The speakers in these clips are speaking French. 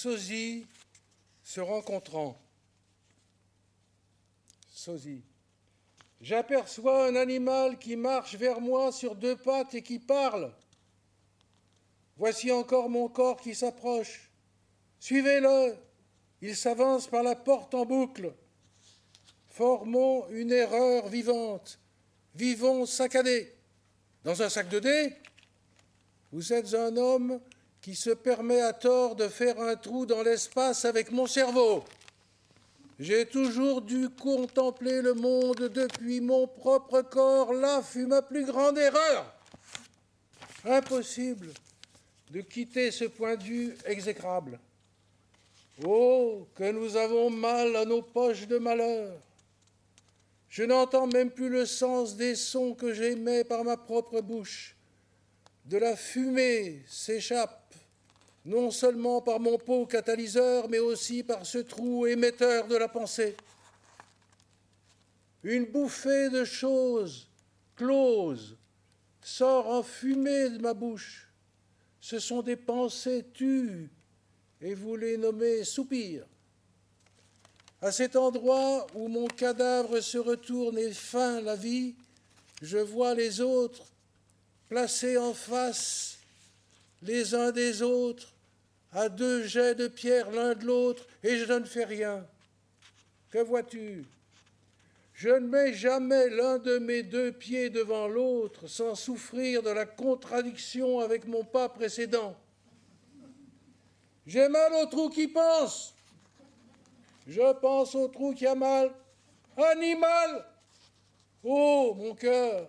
sosie se rencontrant. Sosie. J'aperçois un animal qui marche vers moi sur deux pattes et qui parle. Voici encore mon corps qui s'approche. Suivez-le. Il s'avance par la porte en boucle. Formons une erreur vivante. Vivons saccadés. Dans un sac de dés, vous êtes un homme qui se permet à tort de faire un trou dans l'espace avec mon cerveau. J'ai toujours dû contempler le monde depuis mon propre corps. Là fut ma plus grande erreur. Impossible de quitter ce point de vue exécrable. Oh, que nous avons mal à nos poches de malheur. Je n'entends même plus le sens des sons que j'émets par ma propre bouche. De la fumée s'échappe non seulement par mon pot catalyseur, mais aussi par ce trou émetteur de la pensée. Une bouffée de choses closes sort en fumée de ma bouche. Ce sont des pensées tues, et vous les nommez soupirs. À cet endroit où mon cadavre se retourne et feint la vie, je vois les autres placés en face les uns des autres, à deux jets de pierre l'un de l'autre, et je ne fais rien. Que vois-tu? Je ne mets jamais l'un de mes deux pieds devant l'autre sans souffrir de la contradiction avec mon pas précédent. J'ai mal au trou qui pense. Je pense au trou qui a mal. Animal Oh, mon cœur,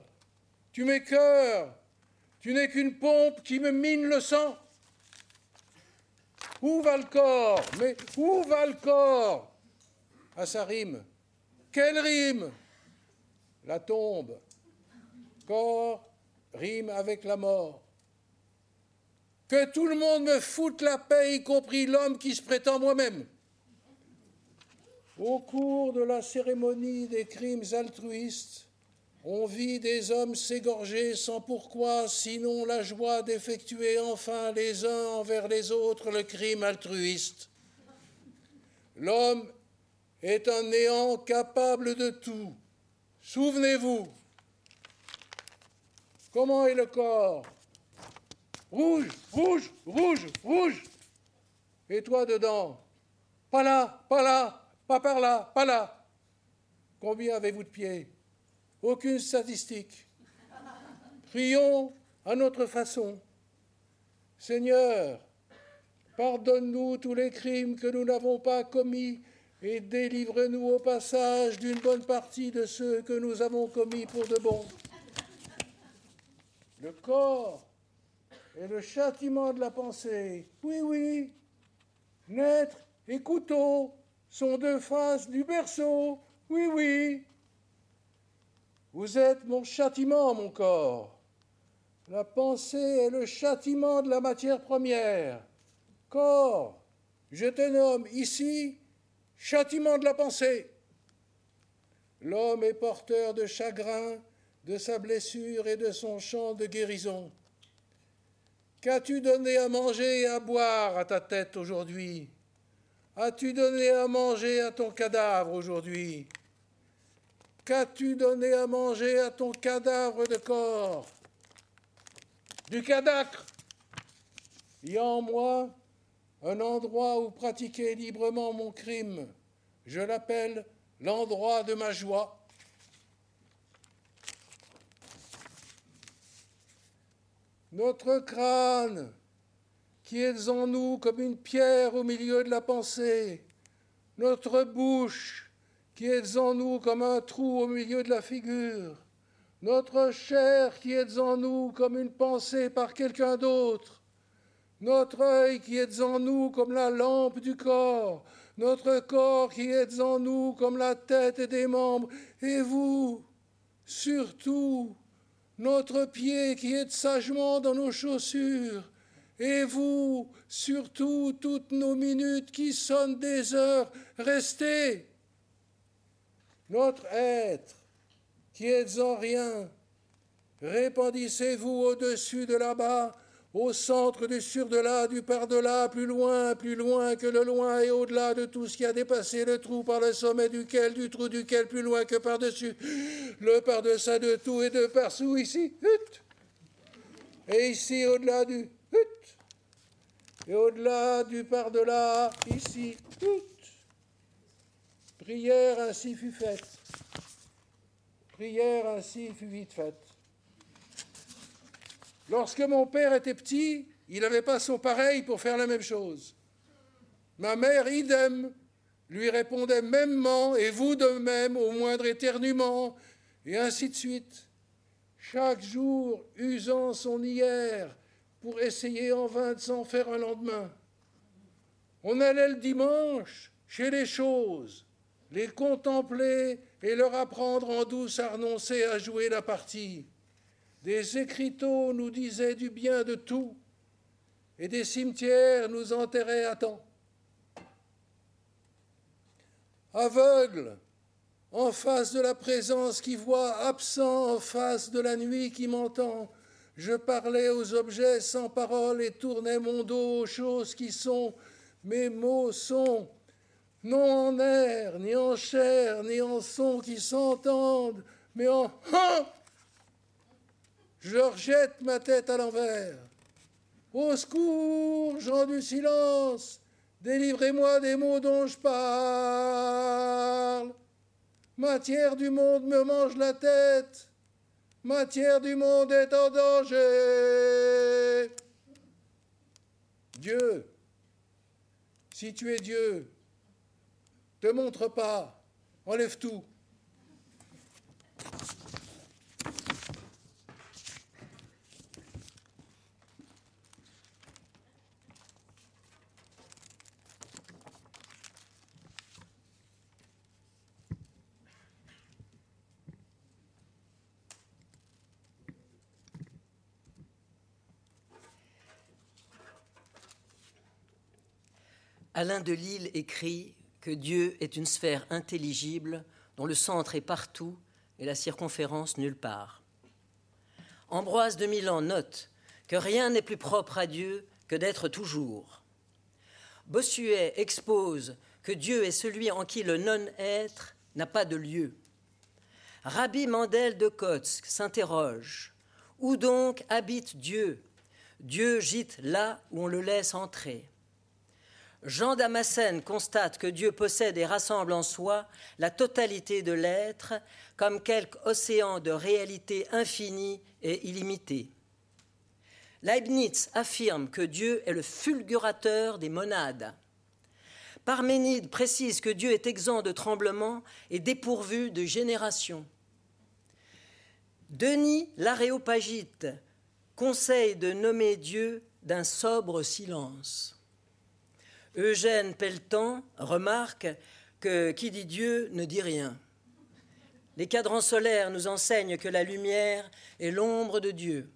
tu m'écœures. Tu n'es qu'une pompe qui me mine le sang. Où va le corps? Mais où va le corps? À sa rime. Quelle rime? La tombe. Corps rime avec la mort. Que tout le monde me foute la paix, y compris l'homme qui se prétend moi-même. Au cours de la cérémonie des crimes altruistes, on vit des hommes s'égorger sans pourquoi, sinon la joie d'effectuer enfin les uns envers les autres le crime altruiste. L'homme est un néant capable de tout. Souvenez-vous. Comment est le corps? Rouge, rouge, rouge, rouge. Et toi dedans? Pas là, pas là, pas par là, pas là. Combien avez-vous de pieds? Aucune statistique. Prions à notre façon. Seigneur, pardonne-nous tous les crimes que nous n'avons pas commis et délivre-nous au passage d'une bonne partie de ceux que nous avons commis pour de bon. Le corps est le châtiment de la pensée. Oui, oui. Naître et couteau sont deux faces du berceau. Oui, oui. Vous êtes mon châtiment, mon corps. La pensée est le châtiment de la matière première. Corps, je te nomme ici châtiment de la pensée. L'homme est porteur de chagrin, de sa blessure et de son chant de guérison. Qu'as-tu donné à manger et à boire à ta tête aujourd'hui? As-tu donné à manger à ton cadavre aujourd'hui? Qu'as-tu donné à manger à ton cadavre de corps? Du cadacre Il y a en moi un endroit où pratiquer librement mon crime. Je l'appelle l'endroit de ma joie. Notre crâne, qui est en nous comme une pierre au milieu de la pensée, notre bouche, qui est en nous comme un trou au milieu de la figure, notre chair qui est en nous comme une pensée par quelqu'un d'autre, notre œil qui est en nous comme la lampe du corps, notre corps qui est en nous comme la tête des membres, et vous, surtout, notre pied qui est sagement dans nos chaussures, et vous, surtout, toutes nos minutes qui sonnent des heures, restez. Notre être qui est en rien, répandissez-vous au-dessus de là-bas au centre du sur-delà, du par-delà, plus loin, plus loin que le loin et au-delà de tout ce qui a dépassé le trou par le sommet duquel, du trou duquel, plus loin que par-dessus, le par-deçà de tout et de par-dessous, ici, et ici au-delà du et au-delà du par-delà, ici, Prière ainsi fut faite. Prière ainsi fut vite faite. Lorsque mon père était petit, il n'avait pas son pareil pour faire la même chose. Ma mère, idem, lui répondait mêmement, et vous de même, au moindre éternuement, et ainsi de suite. Chaque jour usant son hier pour essayer en vain de s'en faire un lendemain. On allait le dimanche chez les choses, les contempler et leur apprendre en douce à renoncer à jouer la partie. Des écriteaux nous disaient du bien de tout, et des cimetières nous enterraient à temps. Aveugle, en face de la présence qui voit, absent en face de la nuit qui m'entend, je parlais aux objets sans parole et tournais mon dos aux choses qui sont. Mes mots sont non en air, ni en chair, ni en son qui s'entendent, mais en je rejette ma tête à l'envers. Au secours, gens du silence, délivrez-moi des mots dont je parle. Matière du monde me mange la tête, matière du monde est en danger. Dieu, si tu es Dieu, te montre pas, enlève tout. Alain de Lille écrit que Dieu est une sphère intelligible dont le centre est partout et la circonférence nulle part. Ambroise de Milan note que rien n'est plus propre à Dieu que d'être toujours. Bossuet expose que Dieu est celui en qui le non-être n'a pas de lieu. Rabbi Mandel de Kotsk s'interroge Où donc habite Dieu? Dieu gîte là où on le laisse entrer. Jean Damascène constate que Dieu possède et rassemble en soi la totalité de l'être comme quelque océan de réalité infinie et illimitée. Leibniz affirme que Dieu est le fulgurateur des monades. Parménide précise que Dieu est exempt de tremblement et dépourvu de génération. Denis l'Aréopagite conseille de nommer Dieu d'un sobre silence. Eugène Pelletan remarque que qui dit Dieu ne dit rien. Les cadrans solaires nous enseignent que la lumière est l'ombre de Dieu.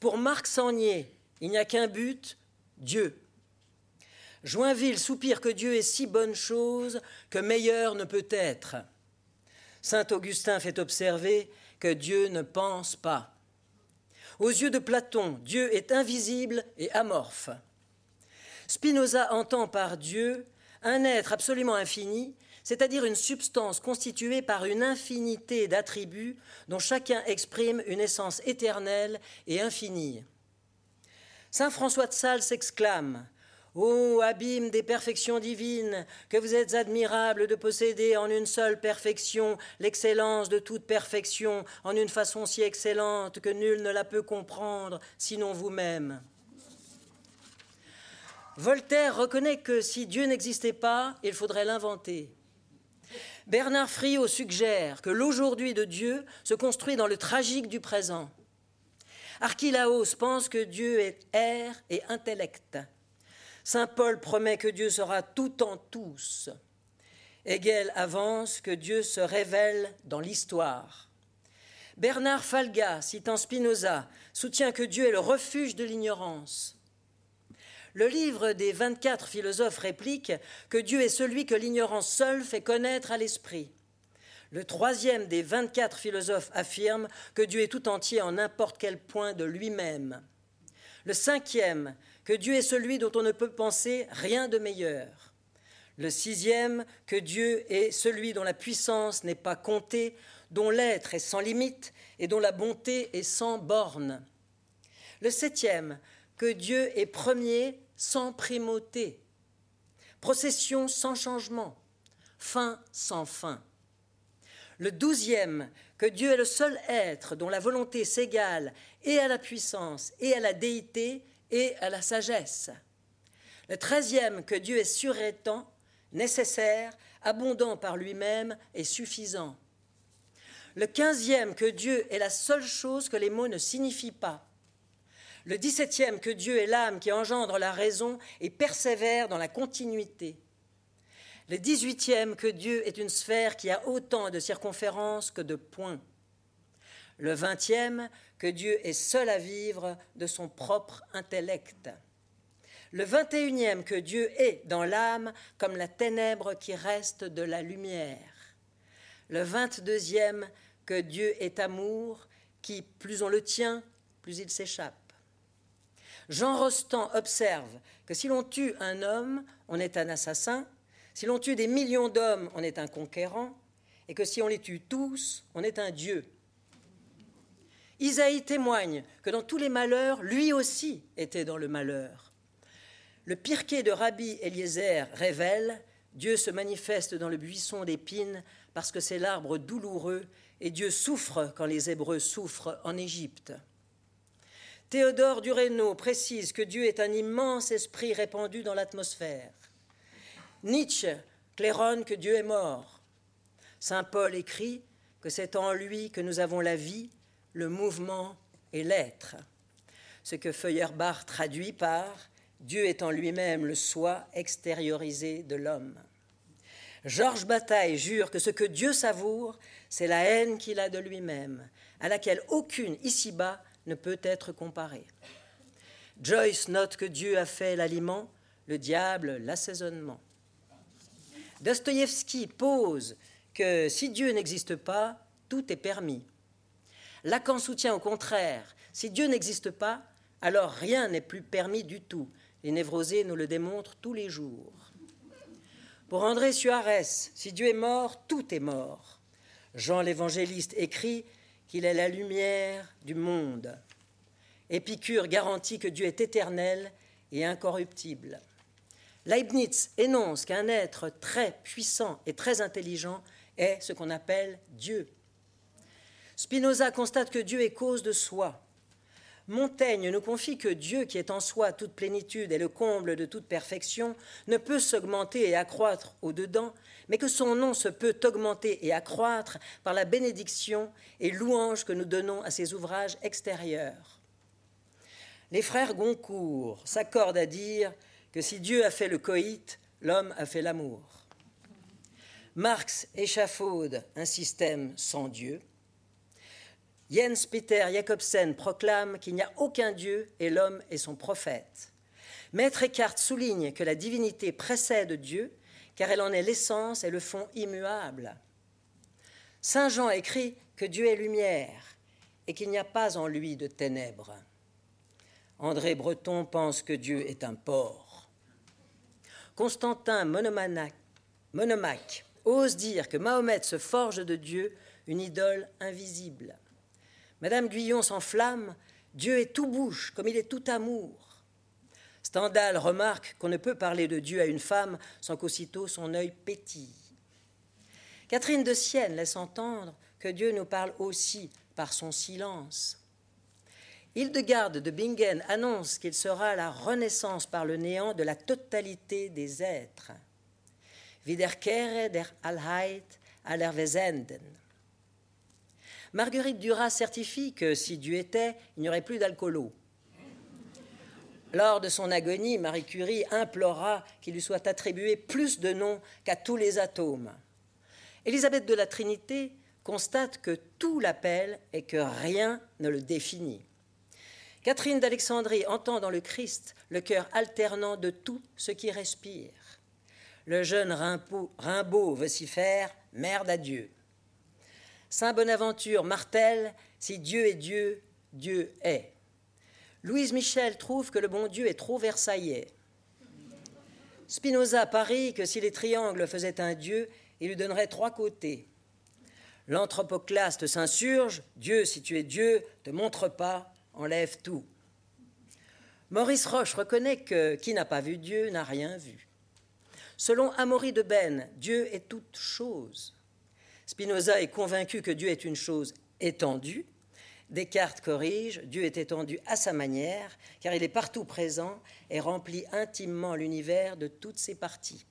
Pour Marc Sangnier, il n'y a qu'un but, Dieu. Joinville soupire que Dieu est si bonne chose que meilleur ne peut être. Saint Augustin fait observer que Dieu ne pense pas. Aux yeux de Platon, Dieu est invisible et amorphe. Spinoza entend par Dieu un être absolument infini, c'est-à-dire une substance constituée par une infinité d'attributs dont chacun exprime une essence éternelle et infinie. Saint François de Sales s'exclame Ô abîme des perfections divines, que vous êtes admirable de posséder en une seule perfection l'excellence de toute perfection, en une façon si excellente que nul ne la peut comprendre, sinon vous-même. Voltaire reconnaît que si Dieu n'existait pas, il faudrait l'inventer. Bernard Friot suggère que l'aujourd'hui de Dieu se construit dans le tragique du présent. Archilaos pense que Dieu est air et intellect. Saint Paul promet que Dieu sera tout en tous. Hegel avance que Dieu se révèle dans l'histoire. Bernard Falga, citant Spinoza, soutient que Dieu est le refuge de l'ignorance. Le livre des 24 philosophes réplique que Dieu est celui que l'ignorance seule fait connaître à l'esprit. Le troisième des 24 philosophes affirme que Dieu est tout entier en n'importe quel point de lui-même. Le cinquième que Dieu est celui dont on ne peut penser rien de meilleur. Le sixième, que Dieu est celui dont la puissance n'est pas comptée, dont l'être est sans limite et dont la bonté est sans borne. Le septième, que Dieu est premier sans primauté, procession sans changement, fin sans fin. Le douzième, que Dieu est le seul être dont la volonté s'égale et à la puissance et à la déité et à la sagesse. Le treizième, que Dieu est surétant, nécessaire, abondant par lui-même et suffisant. Le quinzième, que Dieu est la seule chose que les mots ne signifient pas. Le dix-septième, que Dieu est l'âme qui engendre la raison et persévère dans la continuité. Le dix-huitième, que Dieu est une sphère qui a autant de circonférences que de points. Le vingtième, que Dieu est seul à vivre de son propre intellect. Le vingt et unième, que Dieu est dans l'âme comme la ténèbre qui reste de la lumière. Le vingt-deuxième, que Dieu est amour, qui, plus on le tient, plus il s'échappe. Jean Rostand observe que si l'on tue un homme, on est un assassin, si l'on tue des millions d'hommes, on est un conquérant, et que si on les tue tous, on est un Dieu. Isaïe témoigne que dans tous les malheurs, lui aussi était dans le malheur. Le pirquet de Rabbi Eliezer révèle Dieu se manifeste dans le buisson d'épines parce que c'est l'arbre douloureux et Dieu souffre quand les Hébreux souffrent en Égypte. Théodore Durénaud précise que Dieu est un immense esprit répandu dans l'atmosphère. Nietzsche claironne que Dieu est mort. Saint Paul écrit que c'est en lui que nous avons la vie le mouvement et l'être. Ce que Feuerbach traduit par Dieu est en lui-même le soi extériorisé de l'homme. Georges Bataille jure que ce que Dieu savoure, c'est la haine qu'il a de lui-même, à laquelle aucune ici-bas ne peut être comparée. Joyce note que Dieu a fait l'aliment, le diable l'assaisonnement. Dostoïevski pose que si Dieu n'existe pas, tout est permis. Lacan soutient au contraire, si Dieu n'existe pas, alors rien n'est plus permis du tout. Les névrosés nous le démontrent tous les jours. Pour André Suarez, si Dieu est mort, tout est mort. Jean l'évangéliste écrit qu'il est la lumière du monde. Épicure garantit que Dieu est éternel et incorruptible. Leibniz énonce qu'un être très puissant et très intelligent est ce qu'on appelle Dieu. Spinoza constate que Dieu est cause de soi. Montaigne nous confie que Dieu, qui est en soi toute plénitude et le comble de toute perfection, ne peut s'augmenter et accroître au-dedans, mais que son nom se peut augmenter et accroître par la bénédiction et louange que nous donnons à ses ouvrages extérieurs. Les frères Goncourt s'accordent à dire que si Dieu a fait le coït, l'homme a fait l'amour. Marx échafaude un système sans Dieu. Jens Peter Jacobsen proclame qu'il n'y a aucun Dieu et l'homme est son prophète. Maître Eckhart souligne que la divinité précède Dieu, car elle en est l'essence et le fond immuable. Saint Jean écrit que Dieu est lumière et qu'il n'y a pas en lui de ténèbres. André Breton pense que Dieu est un porc. Constantin Monomaque ose dire que Mahomet se forge de Dieu une idole invisible. Madame Guyon s'enflamme, Dieu est tout bouche comme il est tout amour. Stendhal remarque qu'on ne peut parler de Dieu à une femme sans qu'aussitôt son œil pétille. Catherine de Sienne laisse entendre que Dieu nous parle aussi par son silence. Hildegarde de Bingen annonce qu'il sera la renaissance par le néant de la totalité des êtres. Wiederkehre der Allheit aller Wesenden. Marguerite Duras certifie que si Dieu était, il n'y aurait plus d'alcoolo. Lors de son agonie, Marie Curie implora qu'il lui soit attribué plus de noms qu'à tous les atomes. Élisabeth de la Trinité constate que tout l'appelle et que rien ne le définit. Catherine d'Alexandrie entend dans le Christ le cœur alternant de tout ce qui respire. Le jeune Rimbaud, vocifère Merde à Dieu. Saint Bonaventure martèle Si Dieu est Dieu, Dieu est. Louise Michel trouve que le bon Dieu est trop versaillais. Spinoza parie que si les triangles faisaient un Dieu, il lui donnerait trois côtés. L'anthropoclaste s'insurge Dieu, si tu es Dieu, te montre pas, enlève tout. Maurice Roche reconnaît que qui n'a pas vu Dieu n'a rien vu. Selon Amaury de Ben, Dieu est toute chose. Spinoza est convaincu que Dieu est une chose étendue. Descartes corrige, Dieu est étendu à sa manière, car il est partout présent et remplit intimement l'univers de toutes ses parties.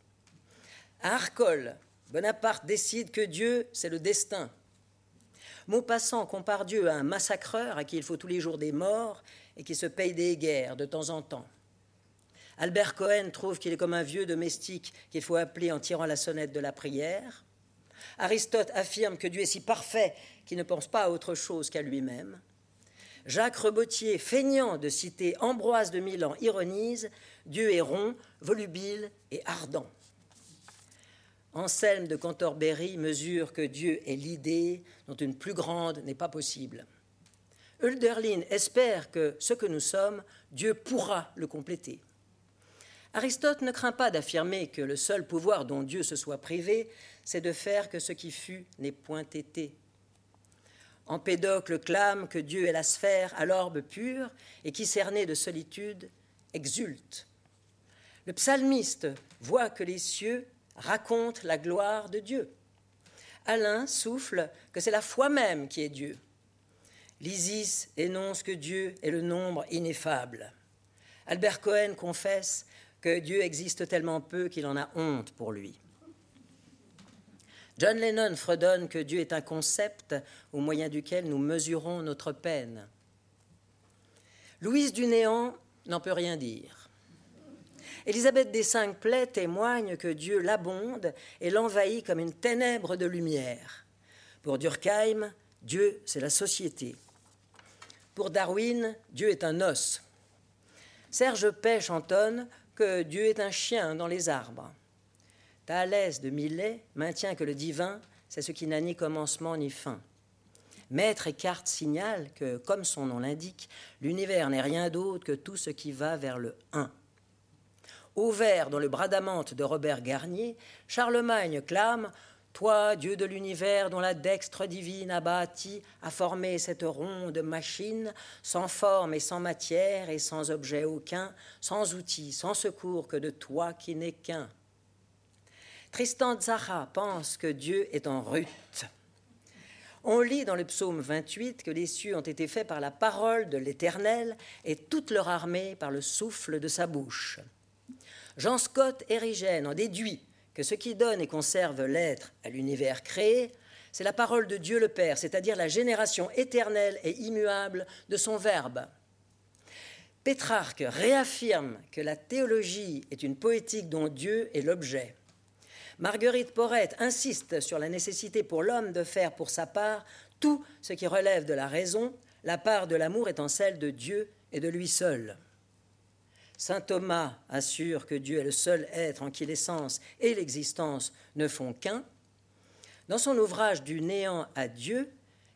À Arcole, Bonaparte décide que Dieu, c'est le destin. Maupassant compare Dieu à un massacreur à qui il faut tous les jours des morts et qui se paye des guerres de temps en temps. Albert Cohen trouve qu'il est comme un vieux domestique qu'il faut appeler en tirant la sonnette de la prière. Aristote affirme que Dieu est si parfait qu'il ne pense pas à autre chose qu'à lui-même. Jacques Rebotier, feignant de citer Ambroise de Milan, ironise Dieu est rond, volubile et ardent. Anselme de Cantorbéry mesure que Dieu est l'idée dont une plus grande n'est pas possible. Hölderlin espère que ce que nous sommes, Dieu pourra le compléter. Aristote ne craint pas d'affirmer que le seul pouvoir dont Dieu se soit privé, c'est de faire que ce qui fut n'ait point été. Empédocle clame que Dieu est la sphère à l'orbe pur et qui, cerné de solitude, exulte. Le psalmiste voit que les cieux raconte la gloire de Dieu. Alain souffle que c'est la foi même qui est Dieu. L'Isis énonce que Dieu est le nombre ineffable. Albert Cohen confesse que Dieu existe tellement peu qu'il en a honte pour lui. John Lennon fredonne que Dieu est un concept au moyen duquel nous mesurons notre peine. Louise du Néant n'en peut rien dire. Élisabeth des Cinq Plaies témoigne que Dieu l'abonde et l'envahit comme une ténèbre de lumière. Pour Durkheim, Dieu, c'est la société. Pour Darwin, Dieu est un os. Serge Pêche chantonne que Dieu est un chien dans les arbres. Thalès de Millet maintient que le divin, c'est ce qui n'a ni commencement ni fin. Maître Eckhart signale que, comme son nom l'indique, l'univers n'est rien d'autre que tout ce qui va vers le un. Ouvert dans le bradamante de Robert Garnier, Charlemagne clame Toi, Dieu de l'univers, dont la dextre divine a bâti, a formé cette ronde machine, sans forme et sans matière et sans objet aucun, sans outil, sans secours que de toi qui n'est qu'un. Tristan Tzara pense que Dieu est en rute. On lit dans le psaume 28 que les cieux ont été faits par la parole de l'Éternel et toute leur armée par le souffle de sa bouche. Jean Scott Érigène en déduit que ce qui donne et conserve l'être à l'univers créé, c'est la parole de Dieu le Père, c'est-à-dire la génération éternelle et immuable de son Verbe. Pétrarque réaffirme que la théologie est une poétique dont Dieu est l'objet. Marguerite Porrette insiste sur la nécessité pour l'homme de faire pour sa part tout ce qui relève de la raison, la part de l'amour étant celle de Dieu et de lui seul. Saint Thomas assure que Dieu est le seul être en qui l'essence et l'existence ne font qu'un. Dans son ouvrage Du néant à Dieu,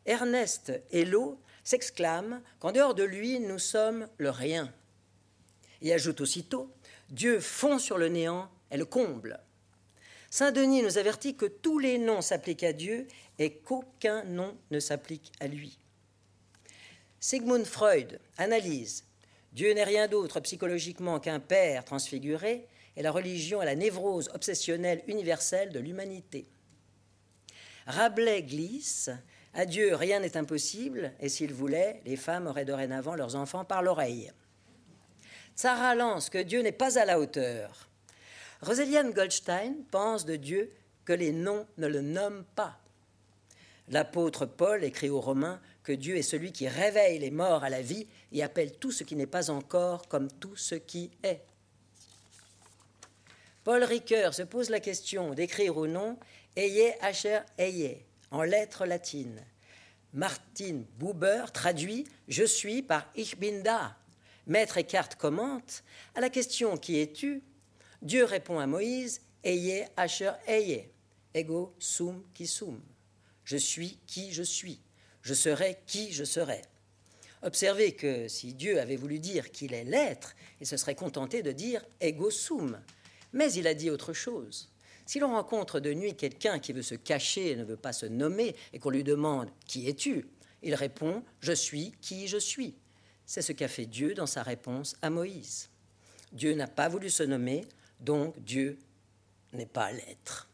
Ernest Hello s'exclame qu'en dehors de lui, nous sommes le rien. Et ajoute aussitôt Dieu fond sur le néant est le comble. Saint Denis nous avertit que tous les noms s'appliquent à Dieu et qu'aucun nom ne s'applique à lui. Sigmund Freud analyse Dieu n'est rien d'autre psychologiquement qu'un père transfiguré et la religion est la névrose obsessionnelle universelle de l'humanité. Rabelais glisse À Dieu, rien n'est impossible, et s'il voulait, les femmes auraient dorénavant leurs enfants par l'oreille. Sarah lance que Dieu n'est pas à la hauteur. Rosaliane Goldstein pense de Dieu que les noms ne le nomment pas. L'apôtre Paul écrit aux Romains Dieu est celui qui réveille les morts à la vie et appelle tout ce qui n'est pas encore comme tout ce qui est. Paul Ricoeur se pose la question d'écrire ou non Eye Asher Eye en lettres latines. Martin Buber traduit Je suis par Ich bin da. Maître Eckhart commente À la question Qui es-tu Dieu répond à Moïse Eye Asher Eye, ego sum qui sum. Je suis qui je suis. Je serai qui je serai. Observez que si Dieu avait voulu dire qu'il est l'être, il se serait contenté de dire ego sum. Mais il a dit autre chose. Si l'on rencontre de nuit quelqu'un qui veut se cacher et ne veut pas se nommer et qu'on lui demande Qui es-tu? il répond Je suis qui je suis. C'est ce qu'a fait Dieu dans sa réponse à Moïse. Dieu n'a pas voulu se nommer, donc Dieu n'est pas l'être.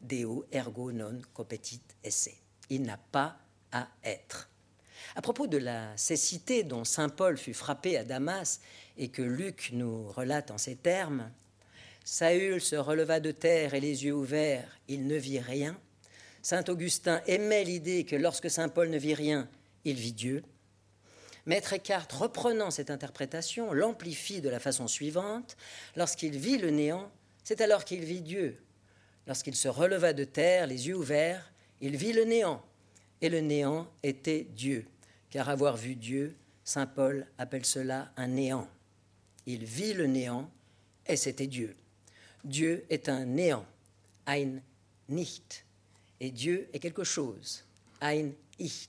Deo ergo non competit esse. Il n'a pas à être. À propos de la cécité dont saint Paul fut frappé à Damas et que Luc nous relate en ces termes, Saül se releva de terre et les yeux ouverts, il ne vit rien. Saint Augustin aimait l'idée que lorsque saint Paul ne vit rien, il vit Dieu. Maître Eckhart, reprenant cette interprétation, l'amplifie de la façon suivante lorsqu'il vit le néant, c'est alors qu'il vit Dieu. Lorsqu'il se releva de terre, les yeux ouverts, il vit le néant, et le néant était Dieu, car avoir vu Dieu, saint Paul appelle cela un néant. Il vit le néant, et c'était Dieu. Dieu est un néant, ein nicht, et Dieu est quelque chose, ein ich.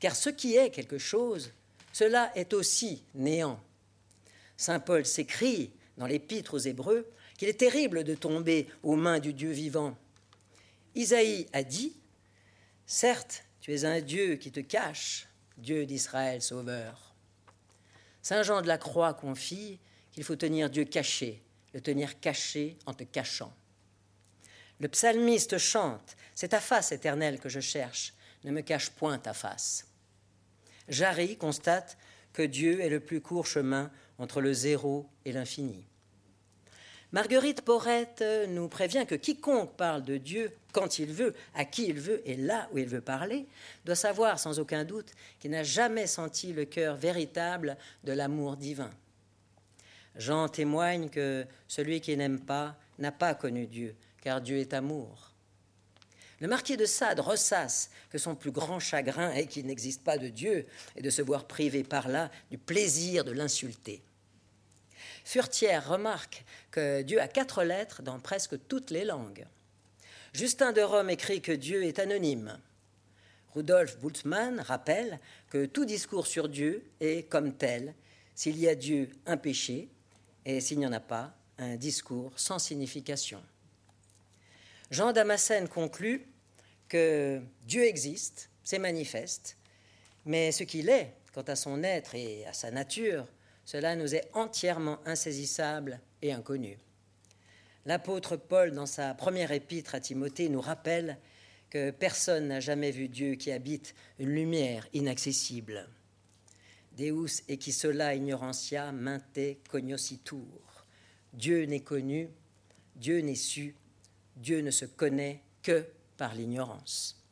Car ce qui est quelque chose, cela est aussi néant. Saint Paul s'écrit dans l'Épître aux Hébreux qu'il est terrible de tomber aux mains du Dieu vivant. Isaïe a dit Certes, tu es un Dieu qui te cache, Dieu d'Israël sauveur. Saint Jean de la Croix confie qu'il faut tenir Dieu caché, le tenir caché en te cachant. Le psalmiste chante C'est ta face éternelle que je cherche, ne me cache point ta face. Jarry constate que Dieu est le plus court chemin entre le zéro et l'infini. Marguerite Porrette nous prévient que quiconque parle de Dieu quand il veut, à qui il veut et là où il veut parler, doit savoir sans aucun doute qu'il n'a jamais senti le cœur véritable de l'amour divin. Jean témoigne que celui qui n'aime pas n'a pas connu Dieu, car Dieu est amour. Le marquis de Sade ressasse que son plus grand chagrin est qu'il n'existe pas de Dieu et de se voir privé par là du plaisir de l'insulter. Furtière remarque que Dieu a quatre lettres dans presque toutes les langues. Justin de Rome écrit que Dieu est anonyme. Rudolf Bultmann rappelle que tout discours sur Dieu est comme tel, s'il y a Dieu, un péché, et s'il n'y en a pas, un discours sans signification. Jean Damascène conclut que Dieu existe, c'est manifeste, mais ce qu'il est, quant à son être et à sa nature, cela nous est entièrement insaisissable et inconnu. L'apôtre Paul, dans sa première épître à Timothée, nous rappelle que personne n'a jamais vu Dieu qui habite une lumière inaccessible. Deus et qui cela ignorantia mente cognoscitur. Dieu n'est connu, Dieu n'est su, Dieu ne se connaît que par l'ignorance.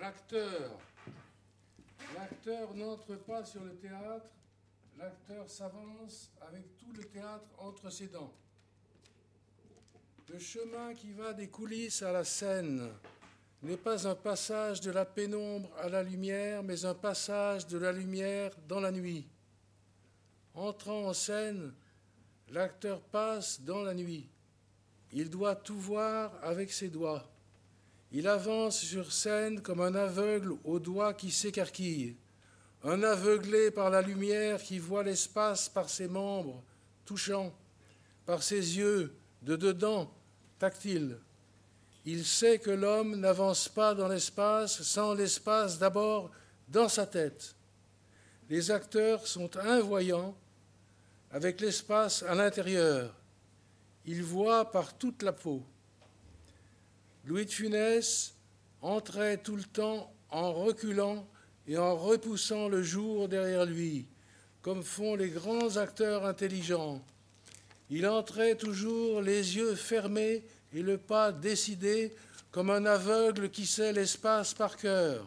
L'acteur. N'entre pas sur le théâtre, l'acteur s'avance avec tout le théâtre entre ses dents. Le chemin qui va des coulisses à la scène n'est pas un passage de la pénombre à la lumière, mais un passage de la lumière dans la nuit. Entrant en scène, l'acteur passe dans la nuit. Il doit tout voir avec ses doigts. Il avance sur scène comme un aveugle aux doigts qui s'écarquillent, un aveuglé par la lumière qui voit l'espace par ses membres touchants, par ses yeux de dedans tactiles. Il sait que l'homme n'avance pas dans l'espace sans l'espace d'abord dans sa tête. Les acteurs sont invoyants avec l'espace à l'intérieur. Ils voient par toute la peau. Louis de Funès entrait tout le temps en reculant et en repoussant le jour derrière lui, comme font les grands acteurs intelligents. Il entrait toujours les yeux fermés et le pas décidé, comme un aveugle qui sait l'espace par cœur.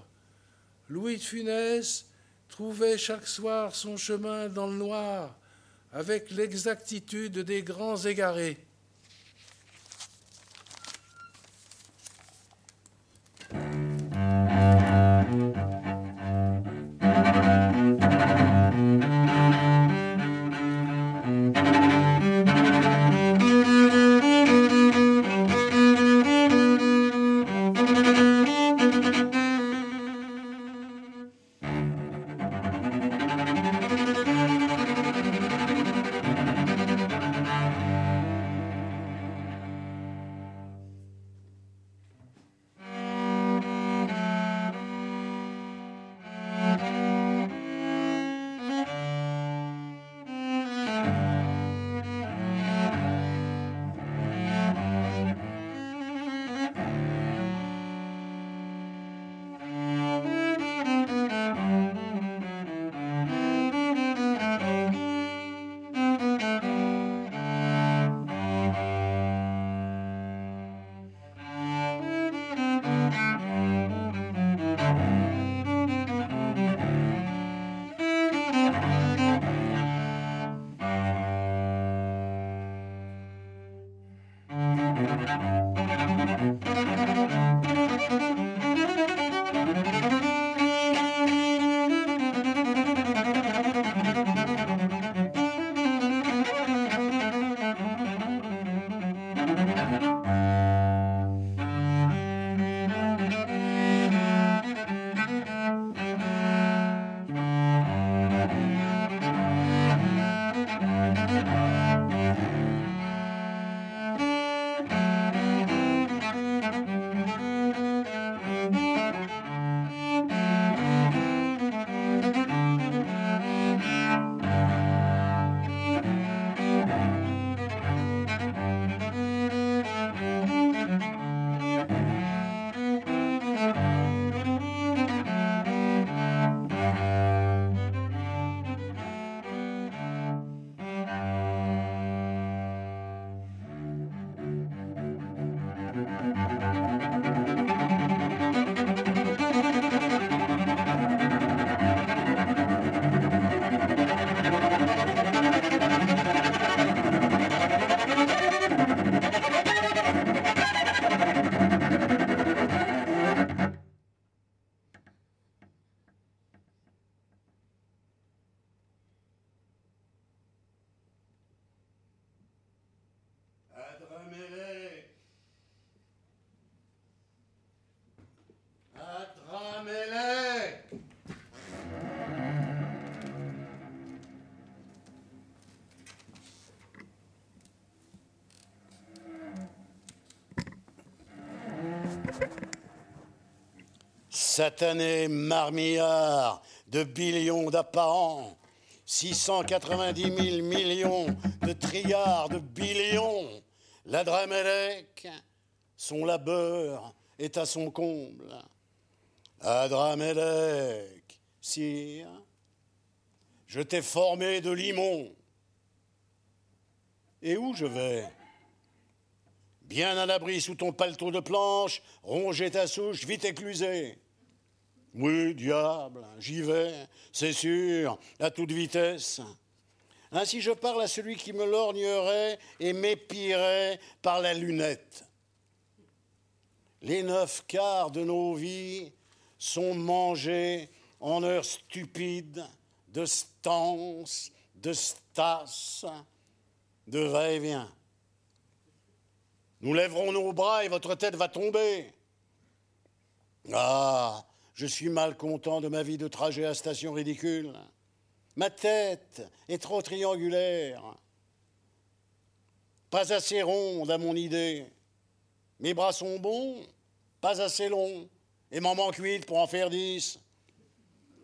Louis de Funès trouvait chaque soir son chemin dans le noir, avec l'exactitude des grands égarés. Satané marmillard de billions d'apparents, 690 000 millions de triards de billions, la Dramélec, son labeur est à son comble. Adramélec, sire, je t'ai formé de limon. Et où je vais? Bien à l'abri sous ton paletot de planche, ronger ta souche, vite éclusée. Oui, diable, j'y vais, c'est sûr, à toute vitesse. Ainsi je parle à celui qui me lorgnerait et m'épierait par la lunette. Les neuf quarts de nos vies sont mangés en heures stupides de stance, de stas, de va-et-vient. Nous lèverons nos bras et votre tête va tomber. Ah, je suis mal content de ma vie de trajet à station ridicule. Ma tête est trop triangulaire, pas assez ronde à mon idée. Mes bras sont bons, pas assez longs, et m'en manque huit pour en faire dix.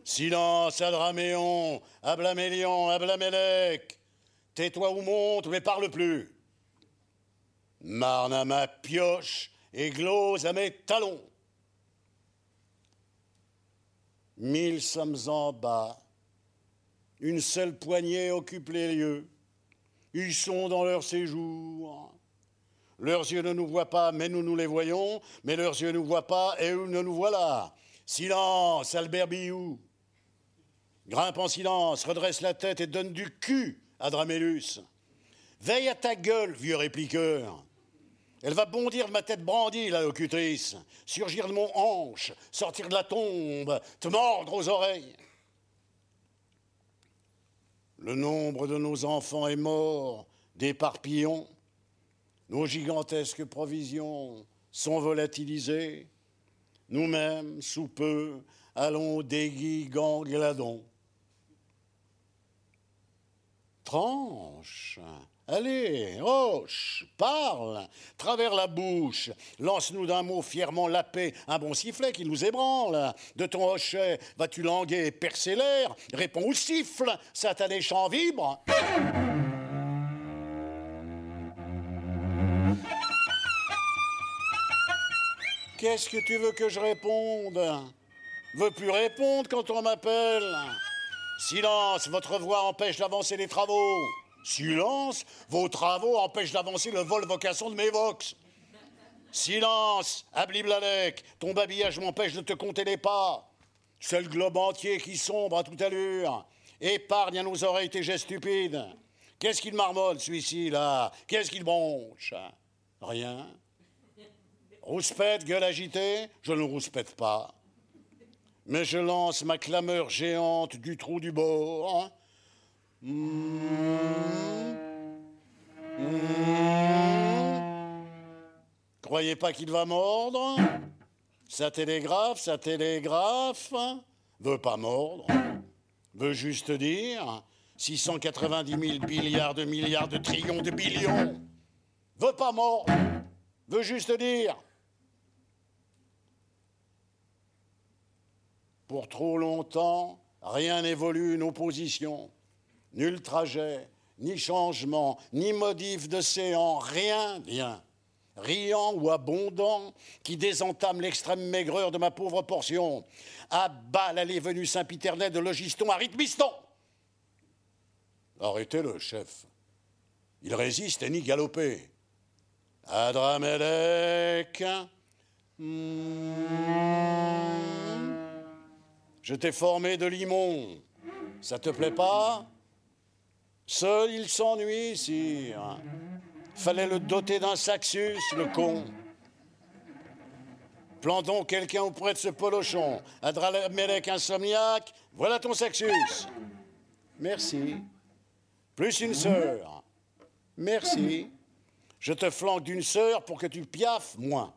Silence, Adraméon, Ablamélion, Ablamélec. Tais-toi ou monte, mais parle plus. Marne à ma pioche et glose à mes talons. Mille sommes en bas. Une seule poignée occupe les lieux. Ils sont dans leur séjour. Leurs yeux ne nous voient pas, mais nous nous les voyons, mais leurs yeux ne nous voient pas et eux ne nous voilà. Silence, Albert Biou. Grimpe en silence, redresse la tête et donne du cul à Dramélus. Veille à ta gueule, vieux répliqueur. Elle va bondir de ma tête brandie, la locutrice, surgir de mon hanche, sortir de la tombe, te mordre aux oreilles. Le nombre de nos enfants est mort d'éparpillons. Nos gigantesques provisions sont volatilisées. Nous-mêmes, sous peu, allons gladons. Tranche, allez, roche, parle, travers la bouche, lance-nous d'un mot fièrement la paix, un bon sifflet qui nous ébranle. De ton hochet, vas-tu languer percer l'air? Réponds au siffle, satané chant vibre. Qu'est-ce que tu veux que je réponde? Veux plus répondre quand on m'appelle? Silence, votre voix empêche d'avancer les travaux. Silence, vos travaux empêchent d'avancer le vol vocation de mes vox. Silence, Abliblalek, ton babillage m'empêche de te compter les pas. C'est le globe entier qui sombre à toute allure. Épargne à nos oreilles tes gestes stupides. Qu'est-ce qu'il marmonne, celui-ci, là? Qu'est-ce qu'il bronche? Rien. Rouspète, gueule agitée, je ne rouspète pas. Mais je lance ma clameur géante du trou du bord. Croyez pas qu'il va mordre? Ça télégraphe, ça télégraphe. Veut pas mordre. Veut juste dire 690 000 milliards de milliards de trillions de billions. Veut pas mordre. Veut juste dire Pour trop longtemps, rien n'évolue nos positions. Nul trajet, ni changement, ni modif d'océan, rien, rien. Riant ou abondant, qui désentame l'extrême maigreur de ma pauvre portion. À bas l'allée venue Saint-Piternel de Logiston à rythmiston. Arrêtez-le, chef. Il résiste et ni galoper. Adramelech. Hmm. Je t'ai formé de limon. Ça te plaît pas? Seul il s'ennuie, sire. Fallait le doter d'un saxus, le con. Plantons quelqu'un auprès de ce polochon. Adramelech insomniaque, voilà ton saxus. Merci. Plus une sœur. Merci. Je te flanque d'une sœur pour que tu piaffes moins.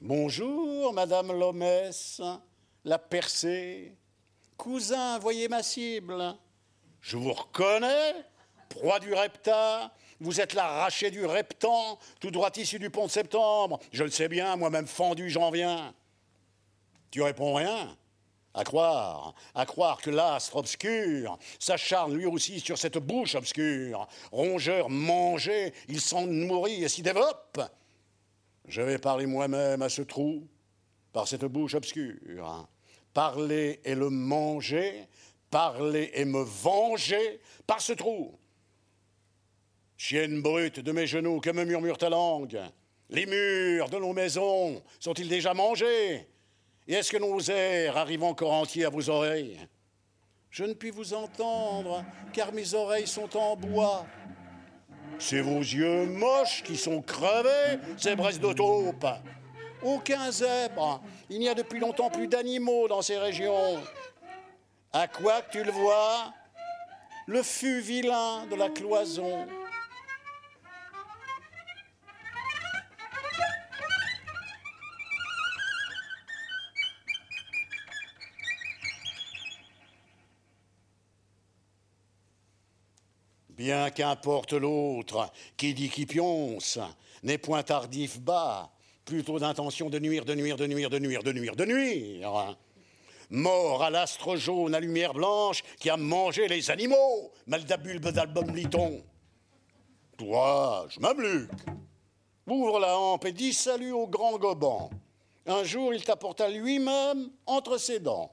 Bonjour, Madame Lomès la percée. Cousin, voyez ma cible. Je vous reconnais, proie du repta. Vous êtes l'arraché du reptan, tout droit issu du pont de septembre. Je le sais bien, moi-même fendu, j'en viens. Tu réponds rien à croire, à croire que l'astre obscur s'acharne lui aussi sur cette bouche obscure. Rongeur mangé, il s'en nourrit et s'y développe. Je vais parler moi-même à ce trou, par cette bouche obscure parler et le manger, parler et me venger par ce trou. Chienne brute de mes genoux, que me murmure ta langue Les murs de nos maisons sont-ils déjà mangés? Et est-ce que nos airs arrivent encore entiers à vos oreilles? Je ne puis vous entendre, car mes oreilles sont en bois. C'est vos yeux moches qui sont crevés, zébres de taupe. Aucun zèbre. Il n'y a depuis longtemps plus d'animaux dans ces régions. À quoi que tu le vois Le fût vilain de la cloison? Bien qu'importe l'autre, qui dit qui pionce, n'est point tardif bas, plutôt d'intention de nuire, de nuire, de nuire, de nuire, de nuire, de nuire. Mort à l'astre jaune à lumière blanche qui a mangé les animaux, maldabulbe d'album liton. Toi, je m'amluque. Ouvre la hampe et dis salut au grand goban. Un jour, il t'apporta lui-même entre ses dents.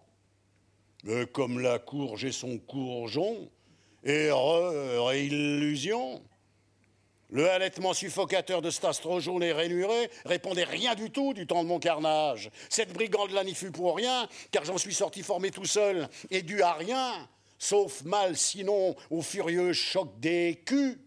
Mais comme la courge et son courgeon, erreur et illusion, le halètement suffocateur de cet astre jaune et rainuré répondait rien du tout du temps de mon carnage. Cette brigande-là n'y fut pour rien, car j'en suis sorti formé tout seul et dû à rien, sauf mal sinon au furieux choc des culs,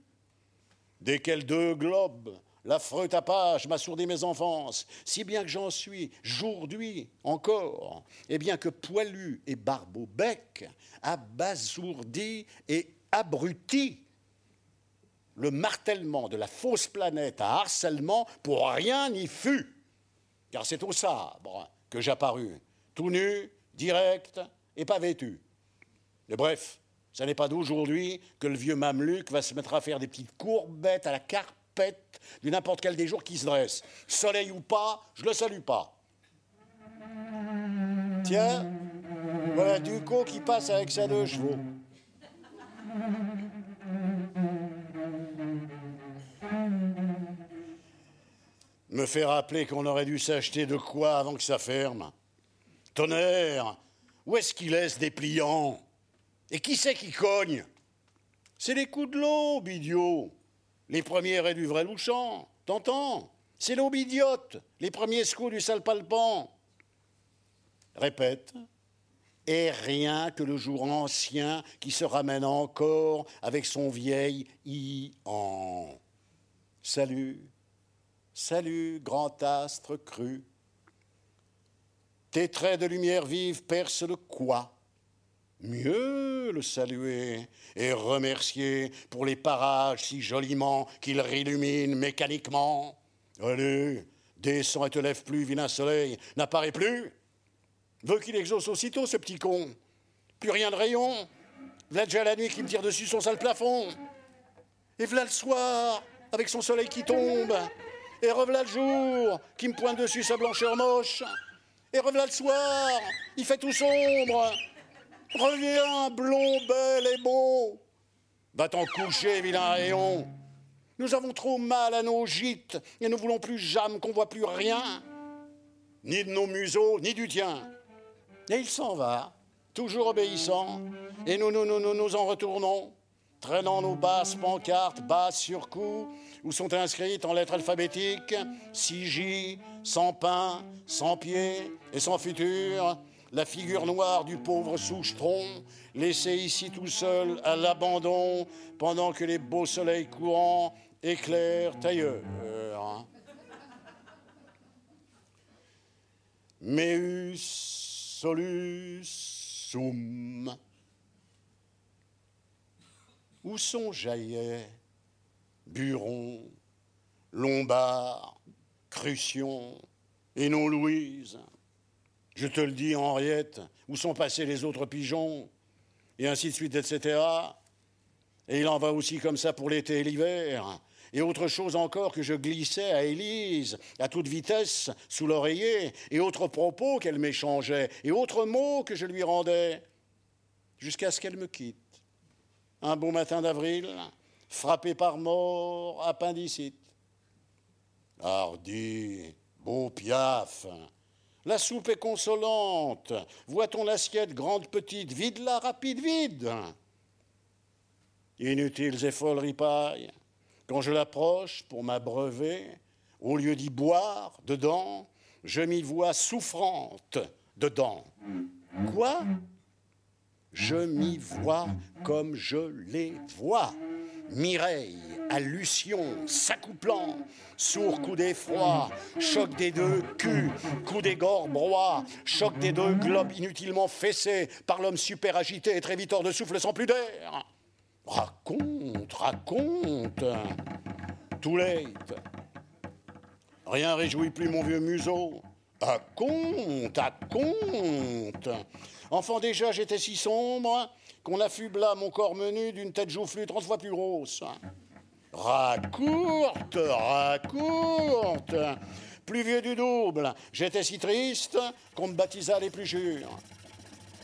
desquels deux globes, l'affreux tapage m'a sourdé mes enfances, si bien que j'en suis, jourdhui encore, et bien que poilu et barbeau-bec, abasourdi et abruti le martèlement de la fausse planète à harcèlement pour rien n'y fut. Car c'est au sabre que j'apparus, tout nu, direct et pas vêtu. Et bref, ce n'est pas d'aujourd'hui que le vieux mameluc va se mettre à faire des petites courbettes à la carpette du n'importe quel des jours qui se dresse. Soleil ou pas, je le salue pas. Tiens, voilà Duco qui passe avec sa deux chevaux. Me fait rappeler qu'on aurait dû s'acheter de quoi avant que ça ferme. Tonnerre, où est-ce qu'il laisse des pliants Et qui c'est qui cogne? C'est les coups de l'eau, idiot. Les premiers raies du vrai louchant, t'entends? C'est l'aube idiote, les premiers scouts du sale palpant. Répète. Et rien que le jour ancien qui se ramène encore avec son vieil i en. Salut. Salut, grand astre cru. Tes traits de lumière vive percent le quoi? Mieux le saluer et remercier pour les parages si joliment qu'il rillumine mécaniquement. Allez, descends et te lève plus, vilain soleil, n'apparaît plus? Veux qu'il exauce aussitôt, ce petit con? Plus rien de rayon. V'là déjà la nuit qui me tire dessus son sale plafond. Et v'là le soir, avec son soleil qui tombe. Et revela le jour qui me pointe dessus sa blancheur moche. Et revela le soir, il fait tout sombre. Reviens, blond, bel et beau. Va t'en coucher, vilain rayon. Nous avons trop mal à nos gîtes et ne voulons plus jamais qu'on voit plus rien, ni de nos museaux, ni du tien. Et il s'en va, toujours obéissant, et nous nous, nous, nous, nous en retournons, traînant nos basses pancartes, basses sur cou, où sont inscrites en lettres alphabétiques 6J, sans pain, sans pied et sans futur, la figure noire du pauvre souche-tronc, laissé ici tout seul à l'abandon, pendant que les beaux soleils courants éclairent ailleurs. Meus solus sum. Où sont Buron, Lombard, Crucion, et non Louise. Je te le dis, Henriette, où sont passés les autres pigeons Et ainsi de suite, etc. Et il en va aussi comme ça pour l'été et l'hiver. Et autre chose encore que je glissais à Élise, à toute vitesse, sous l'oreiller, et autres propos qu'elle m'échangeait, et autres mots que je lui rendais, jusqu'à ce qu'elle me quitte. Un beau matin d'avril, frappé par mort, appendicite. Hardi, beau piaf, la soupe est consolante. Voit-on l'assiette grande, petite, vide-la, rapide, vide. Inutiles et folles ripailles, Quand je l'approche pour m'abreuver, au lieu d'y boire dedans, je m'y vois souffrante dedans. Quoi? Je m'y vois comme je les vois. Mireille, allusion, s'accouplant, sourd coup d'effroi, choc des deux culs, coup des gorges choc des deux globes inutilement fessés par l'homme super agité et très vite hors de souffle sans plus d'air. Raconte, raconte. Too late. Rien réjouit plus mon vieux museau. À compte, à compte. Enfant déjà, j'étais si sombre qu'on affubla mon corps menu d'une tête joufflue trente fois plus grosse. Racourte, racourte. Plus vieux du double, j'étais si triste qu'on me baptisa les plus jures.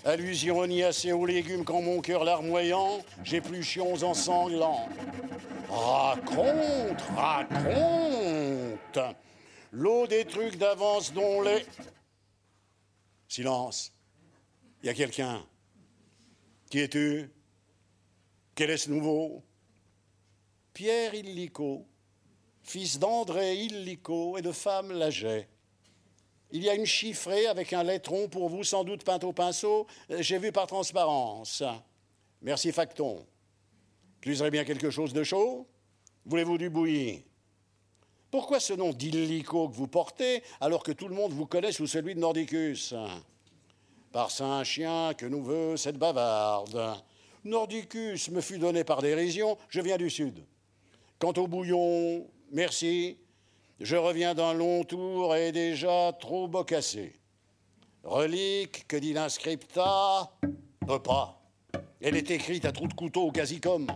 Allusion assez aux légumes quand mon cœur larmoyant, j'ai plus chions en sanglants. Raconte, raconte. L'eau des trucs d'avance dont les. Silence. Il y a quelqu'un? Qui es-tu? Quel est ce nouveau? Pierre Illico, fils d'André Illico et de femme Laget. Il y a une chiffrée avec un lettron pour vous, sans doute peinte au pinceau. J'ai vu par transparence. Merci, Facton. J'userais bien quelque chose de chaud? Voulez-vous du bouilli? Pourquoi ce nom d'illico que vous portez alors que tout le monde vous connaît sous celui de Nordicus? Par saint chien que nous veut cette bavarde. Nordicus me fut donné par dérision, je viens du sud. Quant au bouillon, merci, je reviens d'un long tour et déjà trop bocassé. Relique, que dit l'inscripta Peut pas. Elle est écrite à trous de couteau au casicum.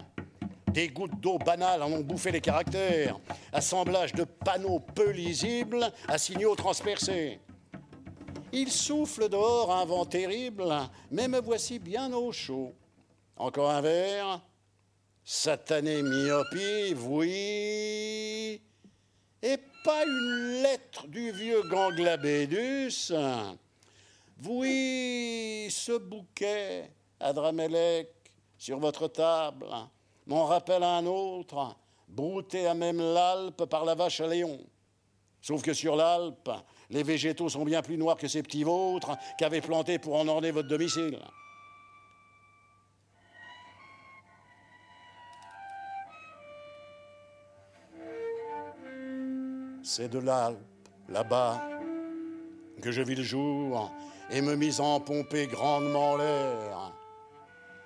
Des gouttes d'eau banales en ont bouffé les caractères. Assemblage de panneaux peu lisibles à signaux transpercés. Il souffle dehors un vent terrible, mais me voici bien au chaud. Encore un verre Satané myopie, oui. Et pas une lettre du vieux Ganglabédus. Oui, ce bouquet, Adramelech, sur votre table, m'en rappelle un autre, brouté à même l'Alpe par la vache à Léon. Sauf que sur l'Alpe, les végétaux sont bien plus noirs que ces petits vôtres qu'avez plantés pour en orner votre domicile. C'est de l'Alpe, là-bas, que je vis le jour et me mis en pomper grandement l'air.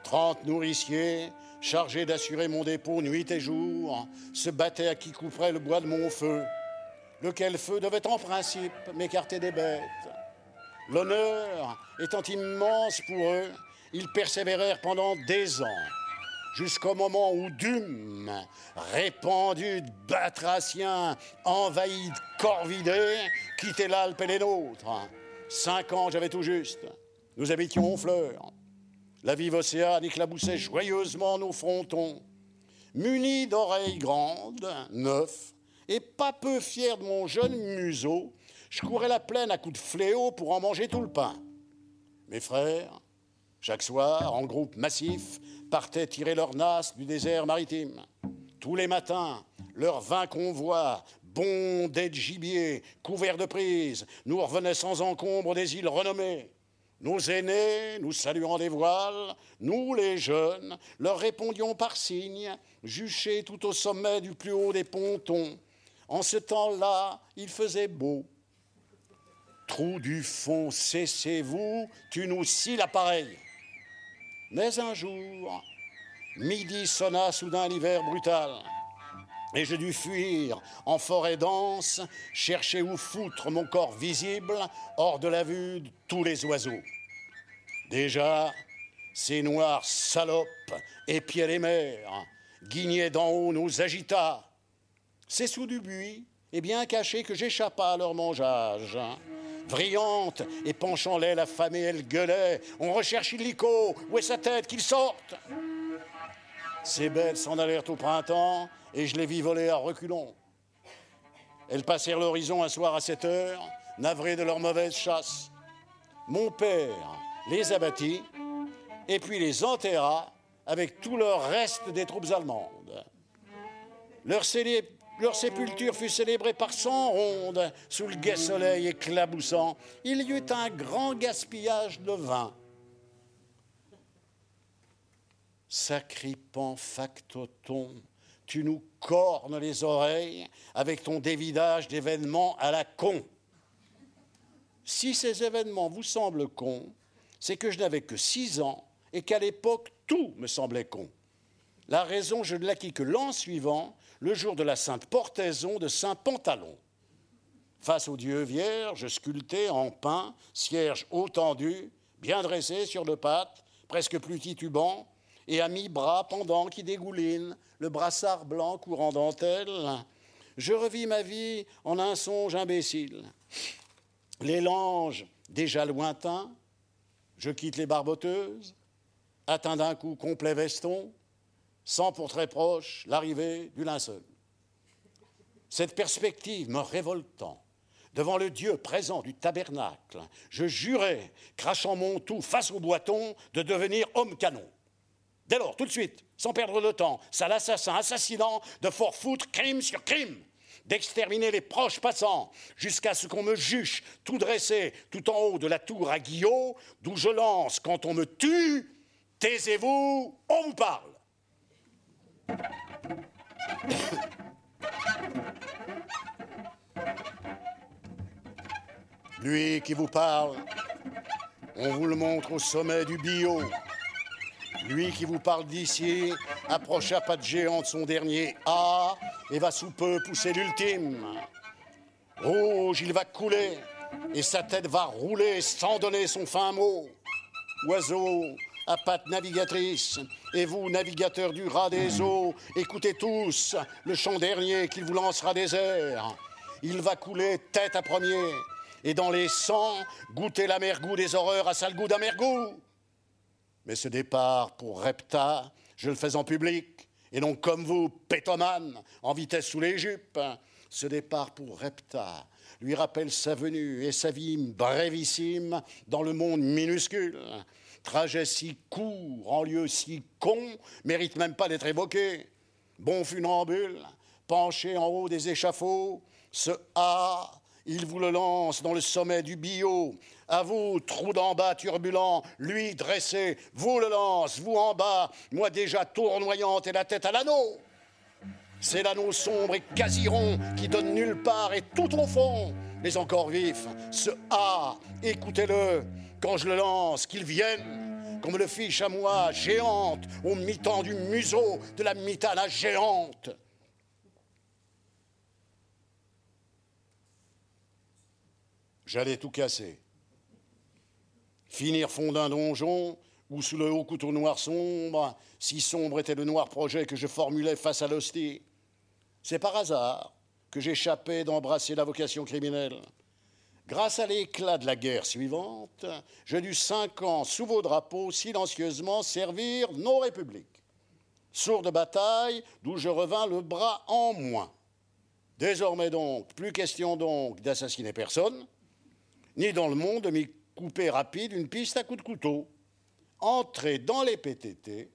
Trente nourriciers chargé d'assurer mon dépôt nuit et jour, se battait à qui couperait le bois de mon feu, lequel feu devait en principe m'écarter des bêtes. L'honneur étant immense pour eux, ils persévérèrent pendant des ans, jusqu'au moment où Dume, répandu de batraciens, envahi de corvidés, quittait l'Alpe et les nôtres. Cinq ans, j'avais tout juste. Nous habitions Honfleur. La vive océane éclaboussait joyeusement nos frontons. Muni d'oreilles grandes, neufs, et pas peu fier de mon jeune museau, je courais la plaine à coups de fléau pour en manger tout le pain. Mes frères, chaque soir, en groupe massif, partaient tirer leurs nasses du désert maritime. Tous les matins, leurs vingt convois, bondés de gibier, couverts de prises, nous revenaient sans encombre des îles renommées. Nos aînés, nous saluant des voiles, nous les jeunes, leur répondions par signes, juchés tout au sommet du plus haut des pontons. En ce temps-là, il faisait beau. Trou du fond, cessez-vous, tu nous scies l'appareil. Mais un jour, midi sonna soudain l'hiver brutal, et je dus fuir en forêt dense, chercher où foutre mon corps visible hors de la vue de tous les oiseaux. Déjà, ces noirs salopes épiaient les mers, guignaient d'en haut nous agita. C'est sous du buis, et bien caché, que j'échappa à leur mangeage. Vrillante et penchant l'aile affamée, elle gueulait On recherche Illico, où est sa tête, qu'il sorte Ces bêtes s'en allèrent au printemps, et je les vis voler à reculons. Elles passèrent l'horizon un soir à sept heures, navrées de leur mauvaise chasse. Mon père les abattit et puis les enterra avec tout le reste des troupes allemandes. Leur, leur sépulture fut célébrée par cent rondes sous le gai soleil éclaboussant. Il y eut un grand gaspillage de vin. Sacripant factoton, tu nous cornes les oreilles avec ton dévidage d'événements à la con. Si ces événements vous semblent cons, c'est que je n'avais que six ans et qu'à l'époque, tout me semblait con. La raison, je ne l'acquis que l'an suivant, le jour de la sainte portaison de Saint Pantalon. Face au Dieu vierge, sculpté en pain, cierge haut tendu, bien dressé sur le pattes, presque plus titubant, et à mi-bras pendant qui dégouline, le brassard blanc courant dentelle, je revis ma vie en un songe imbécile. Les langes déjà lointains, je quitte les barboteuses, atteint d'un coup complet veston, sans pour très proche l'arrivée du linceul. Cette perspective me révoltant, devant le Dieu présent du tabernacle, je jurais, crachant mon tout face au boiton, de devenir homme canon. Dès lors, tout de suite, sans perdre de temps, ça l'assassin assassinant de fort foutre crime sur crime, d'exterminer les proches passants, jusqu'à ce qu'on me juge tout dressé tout en haut de la tour à Guillot, d'où je lance quand on me tue, taisez-vous, on vous parle. Lui qui vous parle, on vous le montre au sommet du bio. Lui qui vous parle d'ici approcha pas de géant de son dernier A et va sous peu pousser l'ultime. Rouge, il va couler et sa tête va rouler sans donner son fin mot. Oiseau, à pattes navigatrices. Et vous, navigateurs du rat des eaux, écoutez tous le chant dernier qu'il vous lancera des airs. Il va couler tête à premier, et dans les sangs, goûter l'amergoût des horreurs à sale goût d'amergoût. Mais ce départ pour Repta, je le fais en public, et non comme vous, pétomane, en vitesse sous les jupes. Ce départ pour Repta lui rappelle sa venue et sa vie brévissime dans le monde minuscule. Trajet si court, en lieu si con, mérite même pas d'être évoqué. Bon funambule, penché en haut des échafauds, ce A, il vous le lance dans le sommet du bio. À vous, trou d'en bas turbulent, lui dressé, vous le lance, vous en bas, moi déjà tournoyante et la tête à l'anneau. C'est l'anneau sombre et quasi rond qui donne nulle part et tout au fond. Mais encore vif, ce A, écoutez-le, quand je le lance, qu'il vienne, qu'on me le fiche à moi, géante, au mi-temps du museau de la mitana géante. J'allais tout casser. Finir fond d'un donjon, ou sous le haut couteau noir sombre, si sombre était le noir projet que je formulais face à l'hostie. C'est par hasard que j'échappais d'embrasser la vocation criminelle. Grâce à l'éclat de la guerre suivante, je dus cinq ans sous vos drapeaux silencieusement servir nos républiques. Sourd de bataille, d'où je revins le bras en moins. Désormais donc, plus question donc d'assassiner personne, ni dans le monde de m'y couper rapide une piste à coups de couteau. Entrer dans les PTT,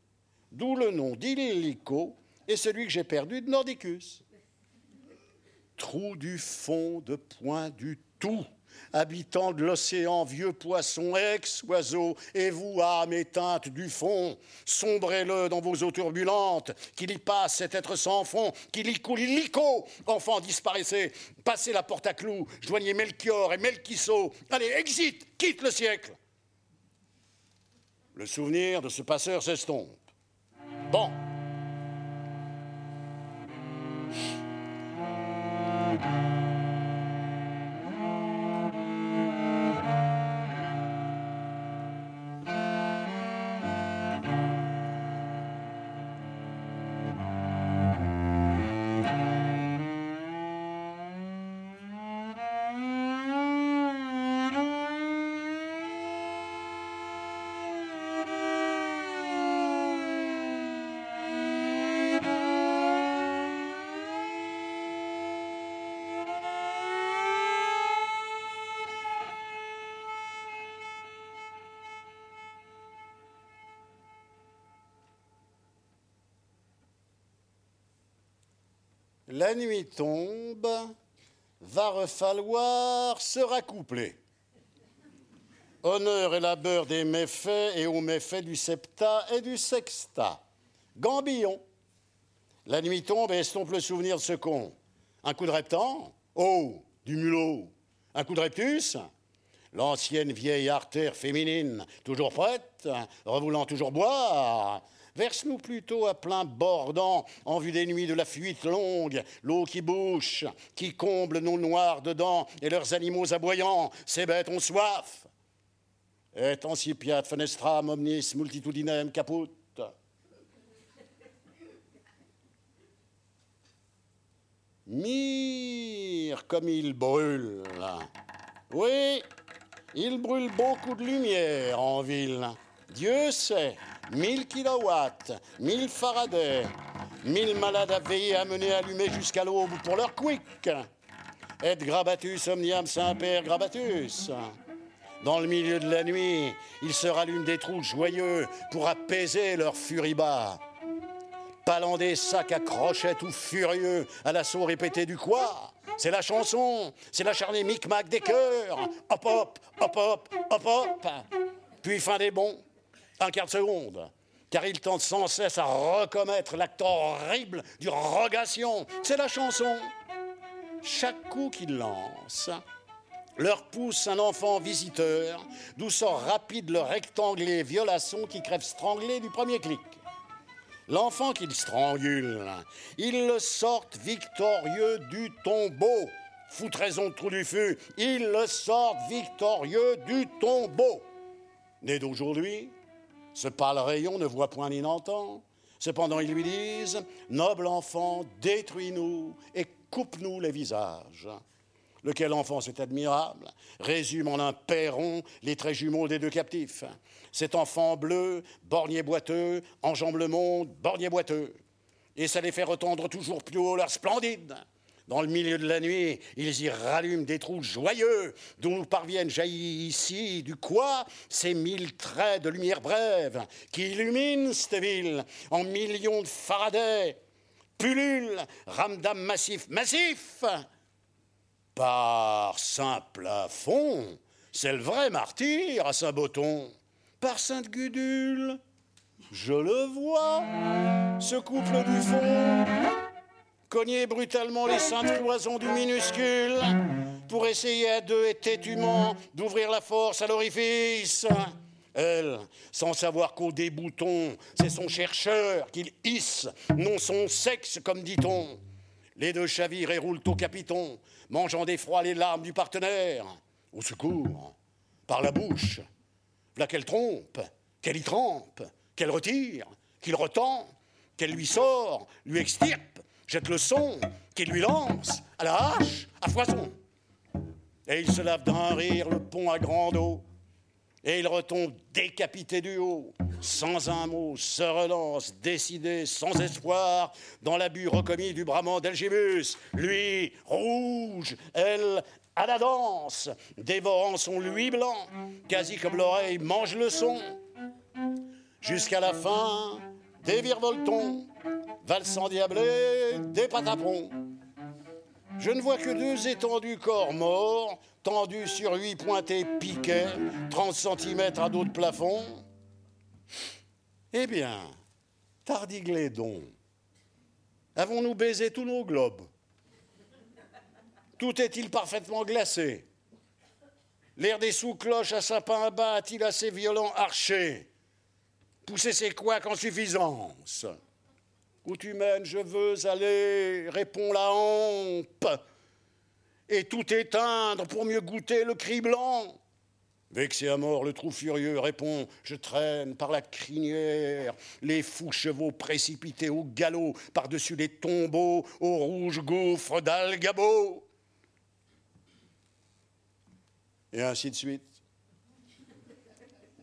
d'où le nom d'Illico et celui que j'ai perdu de Nordicus. Trou du fond de point du tout habitants de l'océan, vieux poissons, ex-oiseaux, et vous, âmes éteintes du fond, sombrez-le dans vos eaux turbulentes, qu'il y passe cet être sans fond, qu'il y coule illico, oh, enfants, disparaissez, passez la porte à clous, joignez Melchior et Melchisso, allez, exit, quitte le siècle. Le souvenir de ce passeur s'estompe. Bon. La nuit tombe, va refalloir se raccoupler. Honneur et labeur des méfaits et aux méfaits du septa et du sexta. Gambillon. La nuit tombe et estompe le souvenir de ce con. Un coup de reptan Oh, du mulot. Un coup de reptus L'ancienne vieille artère féminine, toujours prête, revoulant toujours boire. Verse-nous plutôt à plein bordant, en vue des nuits de la fuite longue, l'eau qui bouche, qui comble nos noirs dedans et leurs animaux aboyants. Ces bêtes ont soif. Et ancipiat fenestram omnis multitudinem caput. Mire comme il brûle. Oui, il brûle beaucoup de lumière en ville. Dieu sait, 1000 kilowatts, 1000 Faraday, 1000 malades à veiller à mener allumés jusqu'à l'aube pour leur quick. Et grabatus omniam saint-père grabatus. Dans le milieu de la nuit, ils se rallument des trous joyeux pour apaiser leur furibas. Palant des sacs à crochets tout furieux à l'assaut répété du quoi? C'est la chanson, c'est l'acharné micmac des cœurs. Hop hop, hop hop, hop hop. Puis fin des bons, un quart de seconde. Car ils tentent sans cesse à recommettre l'acte horrible du rogation. C'est la chanson. Chaque coup qu'ils lancent, leur pousse un enfant visiteur, d'où sort rapide le rectanglé violation qui crève stranglé du premier clic. L'enfant qu'ils strangulent, ils le sortent victorieux du tombeau. Foutraison de trou du feu, ils le sortent victorieux du tombeau. Né d'aujourd'hui, ce pâle rayon ne voit point ni n'entend. Cependant, ils lui disent Noble enfant, détruis-nous et coupe-nous les visages. Lequel enfant, c'est admirable, résume en un perron les traits jumeaux des deux captifs. Cet enfant bleu, bornier boiteux, enjambe le monde, bornier boiteux. Et ça les fait retendre toujours plus haut leur splendide. Dans le milieu de la nuit, ils y rallument des trous joyeux, d'où nous parviennent jaillir ici, du quoi, ces mille traits de lumière brève qui illuminent cette ville en millions de Faraday, pullulent, ramdam massif, massif, par simple plafond, c'est le vrai martyr à Saint-Boton. Par Sainte-Gudule, je le vois, ce couple du fond, cogner brutalement les saintes cloisons du minuscule pour essayer à deux et têtument d'ouvrir la force à l'orifice. Elle, sans savoir qu'au débouton, c'est son chercheur qu'il hisse, non son sexe, comme dit-on. Les deux chavirent et roulent au capiton, mangeant d'effroi les larmes du partenaire. Au secours, par la bouche, voilà qu'elle trompe, qu'elle y trempe, qu'elle retire, qu'il retend, qu'elle lui sort, lui extirpe, jette le son qu'il lui lance à la hache, à foison. Et il se lave d'un rire le pont à grande eau. Et il retombe décapité du haut, sans un mot, se relance, décidé, sans espoir, dans l'abus recommis du brament d'Elgibus. Lui, rouge, elle, à la danse, dévorant son lui blanc, quasi comme l'oreille mange le son. Jusqu'à la fin, des virevoltons, valsant diablé, des patapons. Je ne vois que deux étendus corps morts, tendus sur huit pointés piquets, 30 cm à dos de plafond. Eh bien, tardiglédon, avons-nous baisé tous nos globes? Tout est-il parfaitement glacé? L'air des sous-cloches à sapin bas a-t-il assez violent arché? Pousser ses couacs en suffisance où tu mènes, je veux aller, répond la hampe, et tout éteindre pour mieux goûter le cri blanc. Vexé à mort, le trou furieux répond Je traîne par la crinière les fous chevaux précipités au galop par-dessus les tombeaux au rouge gouffre d'Algabo. Et ainsi de suite.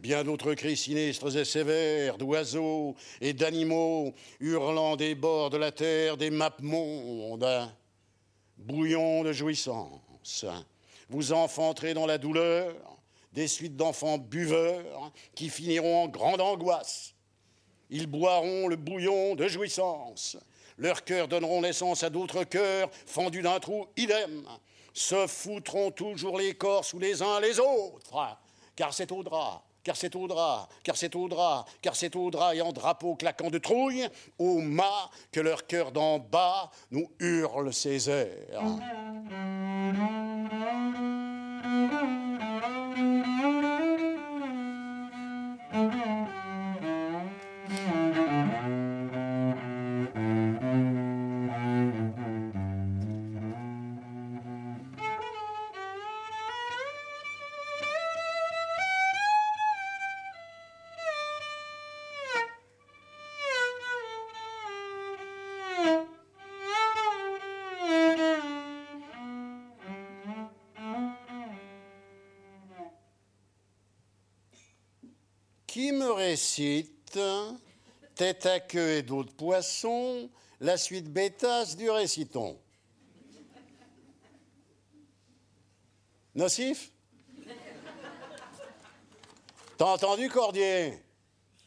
Bien d'autres cris sinistres et sévères d'oiseaux et d'animaux hurlant des bords de la terre, des mondes. Bouillon de jouissance. Vous enfanterez dans la douleur des suites d'enfants buveurs qui finiront en grande angoisse. Ils boiront le bouillon de jouissance, leurs cœurs donneront naissance à d'autres cœurs, fendus d'un trou, idem, se foutront toujours les corps sous les uns les autres, car c'est au drap, car c'est au drap, car c'est au drap, car c'est au drap et en drapeau claquant de trouille, au mât que leur cœur d'en bas nous hurle ses airs. Récite, tête à queue et d'autres poissons, la suite bêtasse du réciton. Nocif? T'as entendu, Cordier?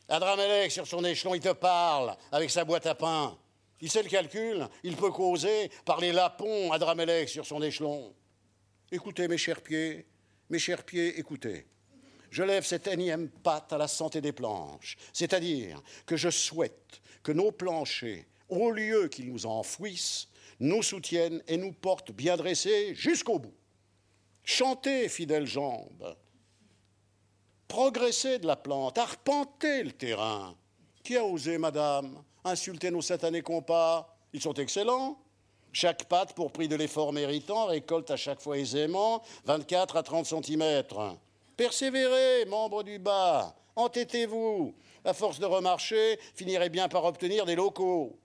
Adramelech, sur son échelon, il te parle avec sa boîte à pain. Il sait le calcul, il peut causer par les lapons, Adramelech, sur son échelon. Écoutez, mes chers pieds, mes chers pieds, écoutez je lève cette énième patte à la santé des planches, c'est-à-dire que je souhaite que nos planchers, au lieu qu'ils nous enfouissent, nous soutiennent et nous portent bien dressés jusqu'au bout. Chantez, fidèles jambes, progressez de la plante, arpentez le terrain. Qui a osé, madame, insulter nos satanés compas? Ils sont excellents. Chaque patte, pour prix de l'effort méritant, récolte à chaque fois aisément 24 à 30 centimètres. Persévérez, membres du bas, entêtez-vous. À force de remarcher, finirez bien par obtenir des locaux,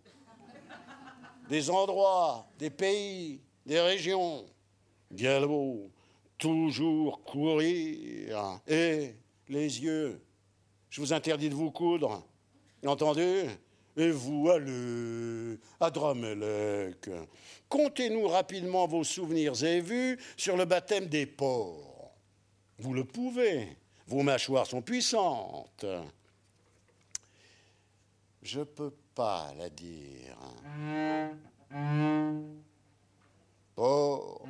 des endroits, des pays, des régions. Galop, toujours courir. Et les yeux, je vous interdis de vous coudre. Entendu? Et vous, allez, à Dramelec. Comptez-nous rapidement vos souvenirs et vues sur le baptême des porcs. Vous le pouvez. Vos mâchoires sont puissantes. Je ne peux pas la dire. Porc,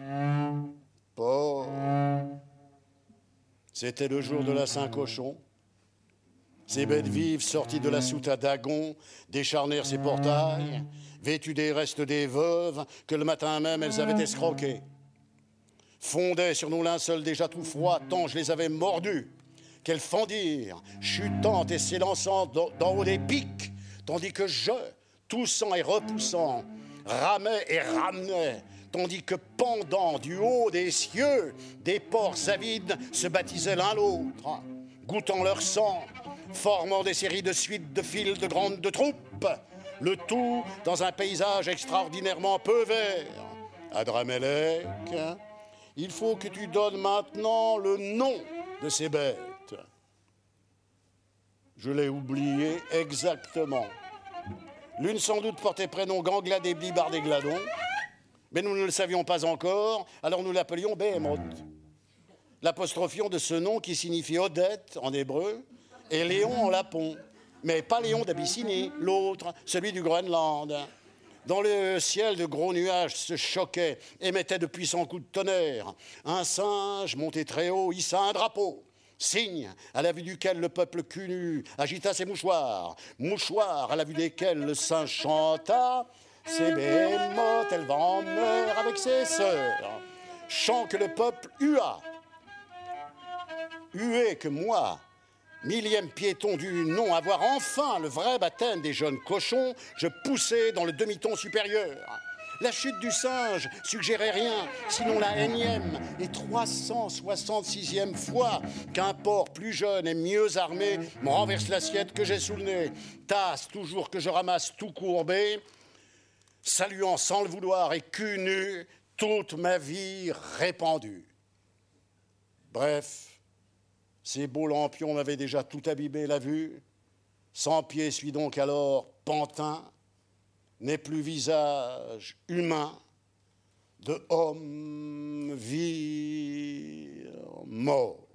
porc. C'était le jour de la Saint-Cochon. Ces bêtes vives sorties de la soute à Dagon décharnèrent ses portails, vêtues des restes des veuves que le matin même elles avaient escroquées fondaient sur nos linceuls déjà tout froids, tant je les avais mordus, qu'elles fendirent, chutant et s'élançant d'en haut des pics, tandis que je, toussant et repoussant, ramais et ramenais, tandis que pendant du haut des cieux, des porcs avides se baptisaient l'un l'autre, goûtant leur sang, formant des séries de suites de files de grandes de troupes, le tout dans un paysage extraordinairement peu vert. Adramelech, il faut que tu donnes maintenant le nom de ces bêtes. Je l'ai oublié exactement. L'une sans doute portait prénom Ganglade et des Gladons, mais nous ne le savions pas encore, alors nous l'appelions Behemoth. L'apostrophion de ce nom qui signifie Odette en hébreu et Léon en lapon, mais pas Léon d'Abyssinie, l'autre, celui du Groenland. Dans le ciel, de gros nuages se choquaient, émettaient de puissants coups de tonnerre. Un singe, monté très haut, hissa un drapeau. Signe à la vue duquel le peuple cul agita ses mouchoirs. Mouchoirs à la vue desquels le singe chanta. C'est bémote, elle va en mer avec ses sœurs. Chant que le peuple hua. Hué que moi, millième piéton du nom, à voir enfin le vrai baptême des jeunes cochons, je poussais dans le demi-ton supérieur. La chute du singe suggérait rien, sinon la énième et 366e fois qu'un porc plus jeune et mieux armé me renverse l'assiette que j'ai sous le nez. Tasse toujours que je ramasse tout courbé, saluant sans le vouloir et cul nu toute ma vie répandue. Bref, ces beaux lampions m'avaient déjà tout abîmé la vue. Sans pied suis donc alors pantin, n'est plus visage humain de homme vie mort.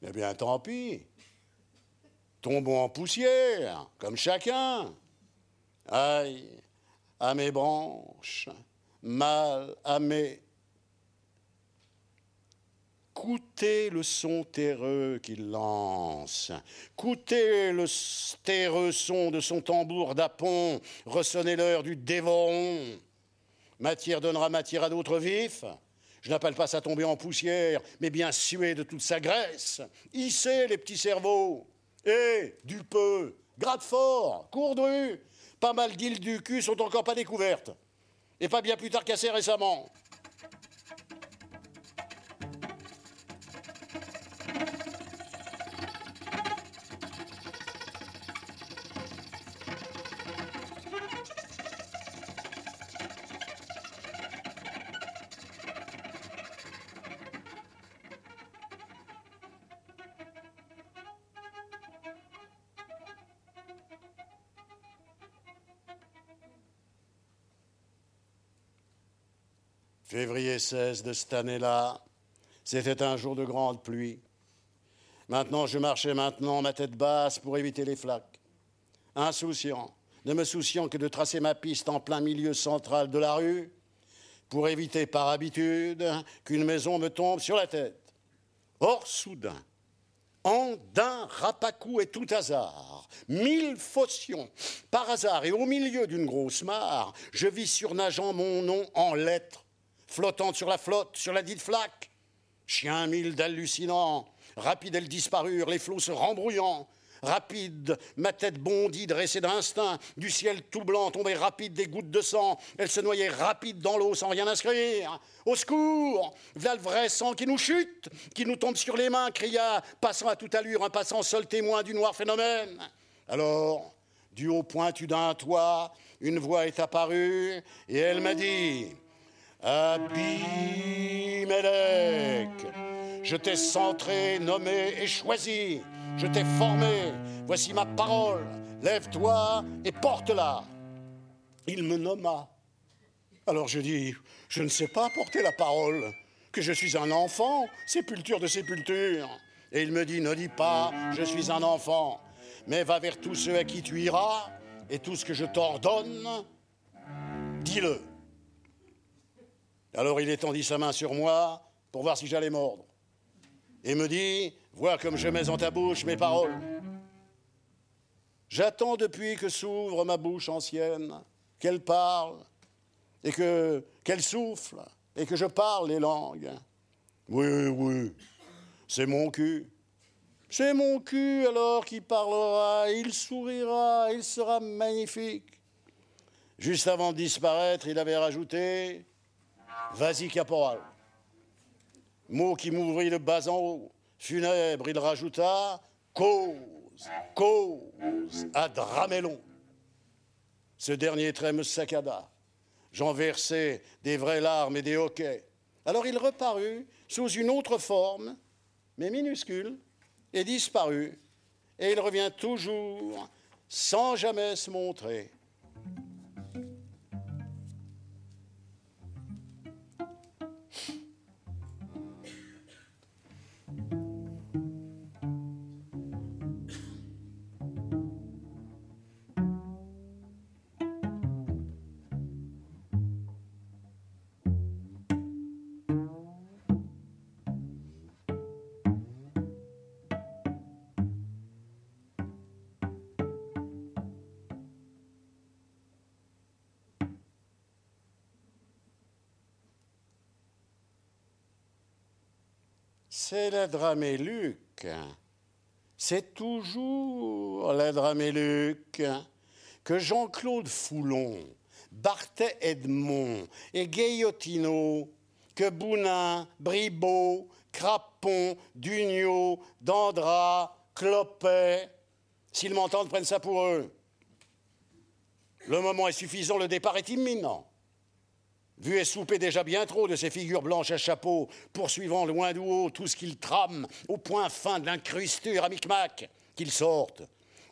Eh bien, tant pis. Tombons en poussière, comme chacun. Aïe à mes branches, mal à mes Coutez le son terreux qu'il lance, coutez le terreux son de son tambour d'apon, ressonnez l'heure du dévoron. Matière donnera matière à d'autres vifs. Je n'appelle pas ça tomber en poussière, mais bien suer de toute sa graisse. Hissez les petits cerveaux. Et du peu, gratte fort, cours. Pas mal d'îles du cul sont encore pas découvertes. Et pas bien plus tard qu'assez récemment. Février 16 de cette année-là, c'était un jour de grande pluie. Maintenant, je marchais maintenant ma tête basse pour éviter les flaques. Insouciant, ne me souciant que de tracer ma piste en plein milieu central de la rue, pour éviter par habitude qu'une maison me tombe sur la tête. Or, soudain, en d'un rapacou et tout hasard, mille fautions, par hasard et au milieu d'une grosse mare, je vis surnageant mon nom en lettres flottante sur la flotte, sur la dite flaque. Chien mille d'hallucinants, rapide elles disparurent, les flots se rembrouillant. Rapide, ma tête bondit, dressée d'instinct, du ciel tout blanc tombaient rapide des gouttes de sang, elles se noyaient rapide dans l'eau sans rien inscrire. Au secours V'là le vrai sang qui nous chute, qui nous tombe sur les mains, cria, passant à toute allure, un passant seul témoin du noir phénomène. Alors, du haut pointu d'un toit, une voix est apparue, et elle m'a dit Abimelech, je t'ai centré, nommé et choisi, je t'ai formé, voici ma parole, lève-toi et porte-la. Il me nomma. Alors je dis, je ne sais pas porter la parole, que je suis un enfant, sépulture de sépulture. Et il me dit, ne dis pas, je suis un enfant, mais va vers tous ceux à qui tu iras, et tout ce que je t'ordonne, dis-le. Alors il étendit sa main sur moi pour voir si j'allais mordre. Et me dit, vois comme je mets en ta bouche mes paroles. J'attends depuis que s'ouvre ma bouche ancienne, qu'elle parle, et que qu'elle souffle, et que je parle les langues. Oui, oui, c'est mon cul. C'est mon cul alors qui parlera, il sourira, il sera magnifique. Juste avant de disparaître, il avait rajouté Vas-y, caporal. Mot qui m'ouvrit le bas en haut. Funèbre, il rajouta cause, cause, à Dramélon. Ce dernier trait me saccada. J'en versai des vraies larmes et des hoquets. Alors il reparut sous une autre forme, mais minuscule, et disparut. Et il revient toujours sans jamais se montrer. C'est la draméluc. C'est toujours la draméluc que Jean-Claude Foulon, Barthé Edmond et Gaillotino, que Bounin, Bribaud, Crapon, Dugnot, Dandra, Clopet, s'ils m'entendent, prennent ça pour eux. Le moment est suffisant, le départ est imminent vu et soupé déjà bien trop de ces figures blanches à chapeau, poursuivant loin du haut tout ce qu'ils trament, au point fin de l'incrusture à micmac, qu'ils sortent.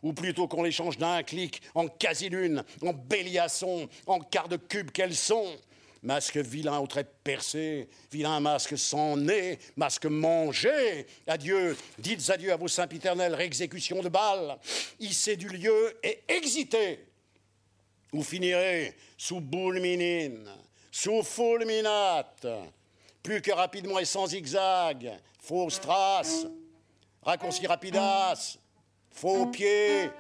Ou plutôt qu'on les change d'un clic en quasi-lune, en béliasson, en quart de cube qu'elles sont. Masque vilain aux traits percés, vilain masque sans nez, masque mangé. Adieu, dites adieu à vos sempiternelles réexécutions de balles. Hissez du lieu et exitez. Vous finirez sous boule minine, fulminate, plus que rapidement et sans zigzag, fausse trace, raccourci rapidas, faux pied,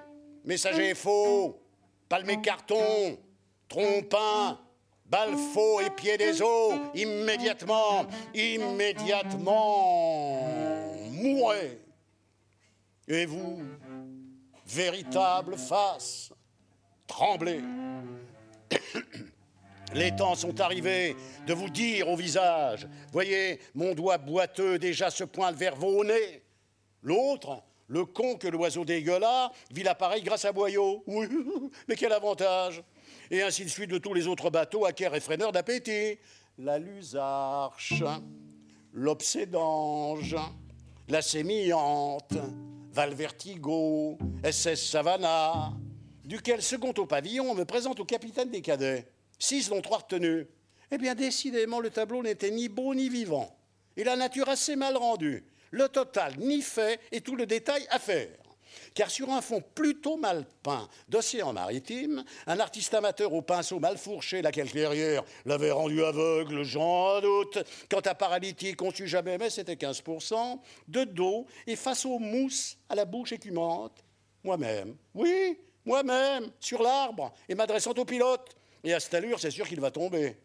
messager faux, palmé carton, trompin, balle faux et pied des eaux, immédiatement, immédiatement, mourrez. Et vous, véritable face, tremblez. Les temps sont arrivés de vous dire au visage, voyez, mon doigt boiteux déjà se pointe vers vos nez. L'autre, le con que l'oiseau dégueulasse, vit l'appareil grâce à Boyau. Oui, mais quel avantage Et ainsi de suite de tous les autres bateaux à et freineur d'appétit. La Lusarche, l'Obsédange, la Sémillante, Valvertigo, SS Savannah, duquel second au pavillon me présente au capitaine des cadets. Six dont trois retenus. Eh bien, décidément, le tableau n'était ni beau ni vivant. Et la nature assez mal rendue. Le total ni fait et tout le détail à faire. Car sur un fond plutôt mal peint d'océan maritime, un artiste amateur au pinceau mal fourché, laquelle clairière l'avait rendu aveugle, j'en doute. Quant à paralytique, on sut jamais, mais c'était 15%, de dos et face aux mousses à la bouche écumante. Moi-même, oui, moi-même, sur l'arbre, et m'adressant au pilote. Et à cette allure, c'est sûr qu'il va tomber.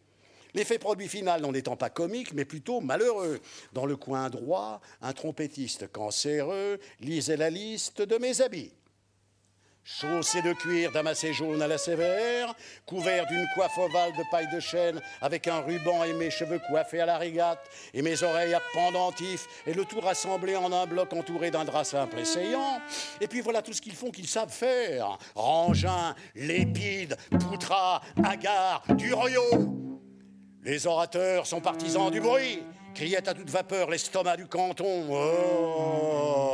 L'effet produit final n'en étant pas comique, mais plutôt malheureux. Dans le coin droit, un trompettiste cancéreux lisait la liste de mes habits. Chaussé de cuir damassé jaune à la sévère, couvert d'une coiffe ovale de paille de chêne, avec un ruban et mes cheveux coiffés à la régate, et mes oreilles à pendentifs, et le tout rassemblé en un bloc entouré d'un drap simple et saillant. Et puis voilà tout ce qu'ils font qu'ils savent faire. Rangin, lépide, poutras, agar, du Les orateurs sont partisans du bruit, criait à toute vapeur l'estomac du canton. Oh,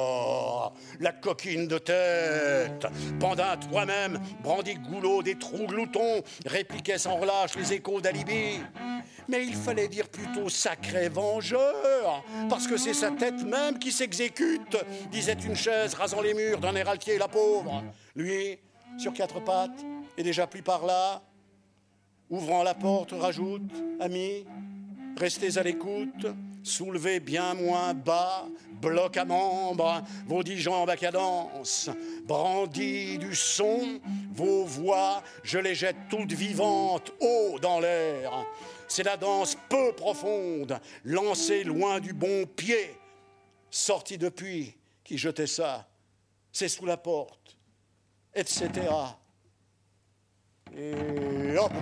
la coquine de tête. Pendant toi-même, brandit goulot des trous gloutons, répliquait sans relâche les échos d'Alibi. Mais il fallait dire plutôt sacré vengeur, parce que c'est sa tête même qui s'exécute, disait une chaise rasant les murs d'un air altier, la pauvre. Lui, sur quatre pattes, et déjà plus par là, ouvrant la porte, rajoute Ami, restez à l'écoute, soulevez bien moins bas, bloc à membres, vos dix jambes à cadence, brandis du son, vos voix, je les jette toutes vivantes, haut dans l'air. C'est la danse peu profonde, lancée loin du bon pied, sortie depuis, qui jetait ça, c'est sous la porte, etc. Et hop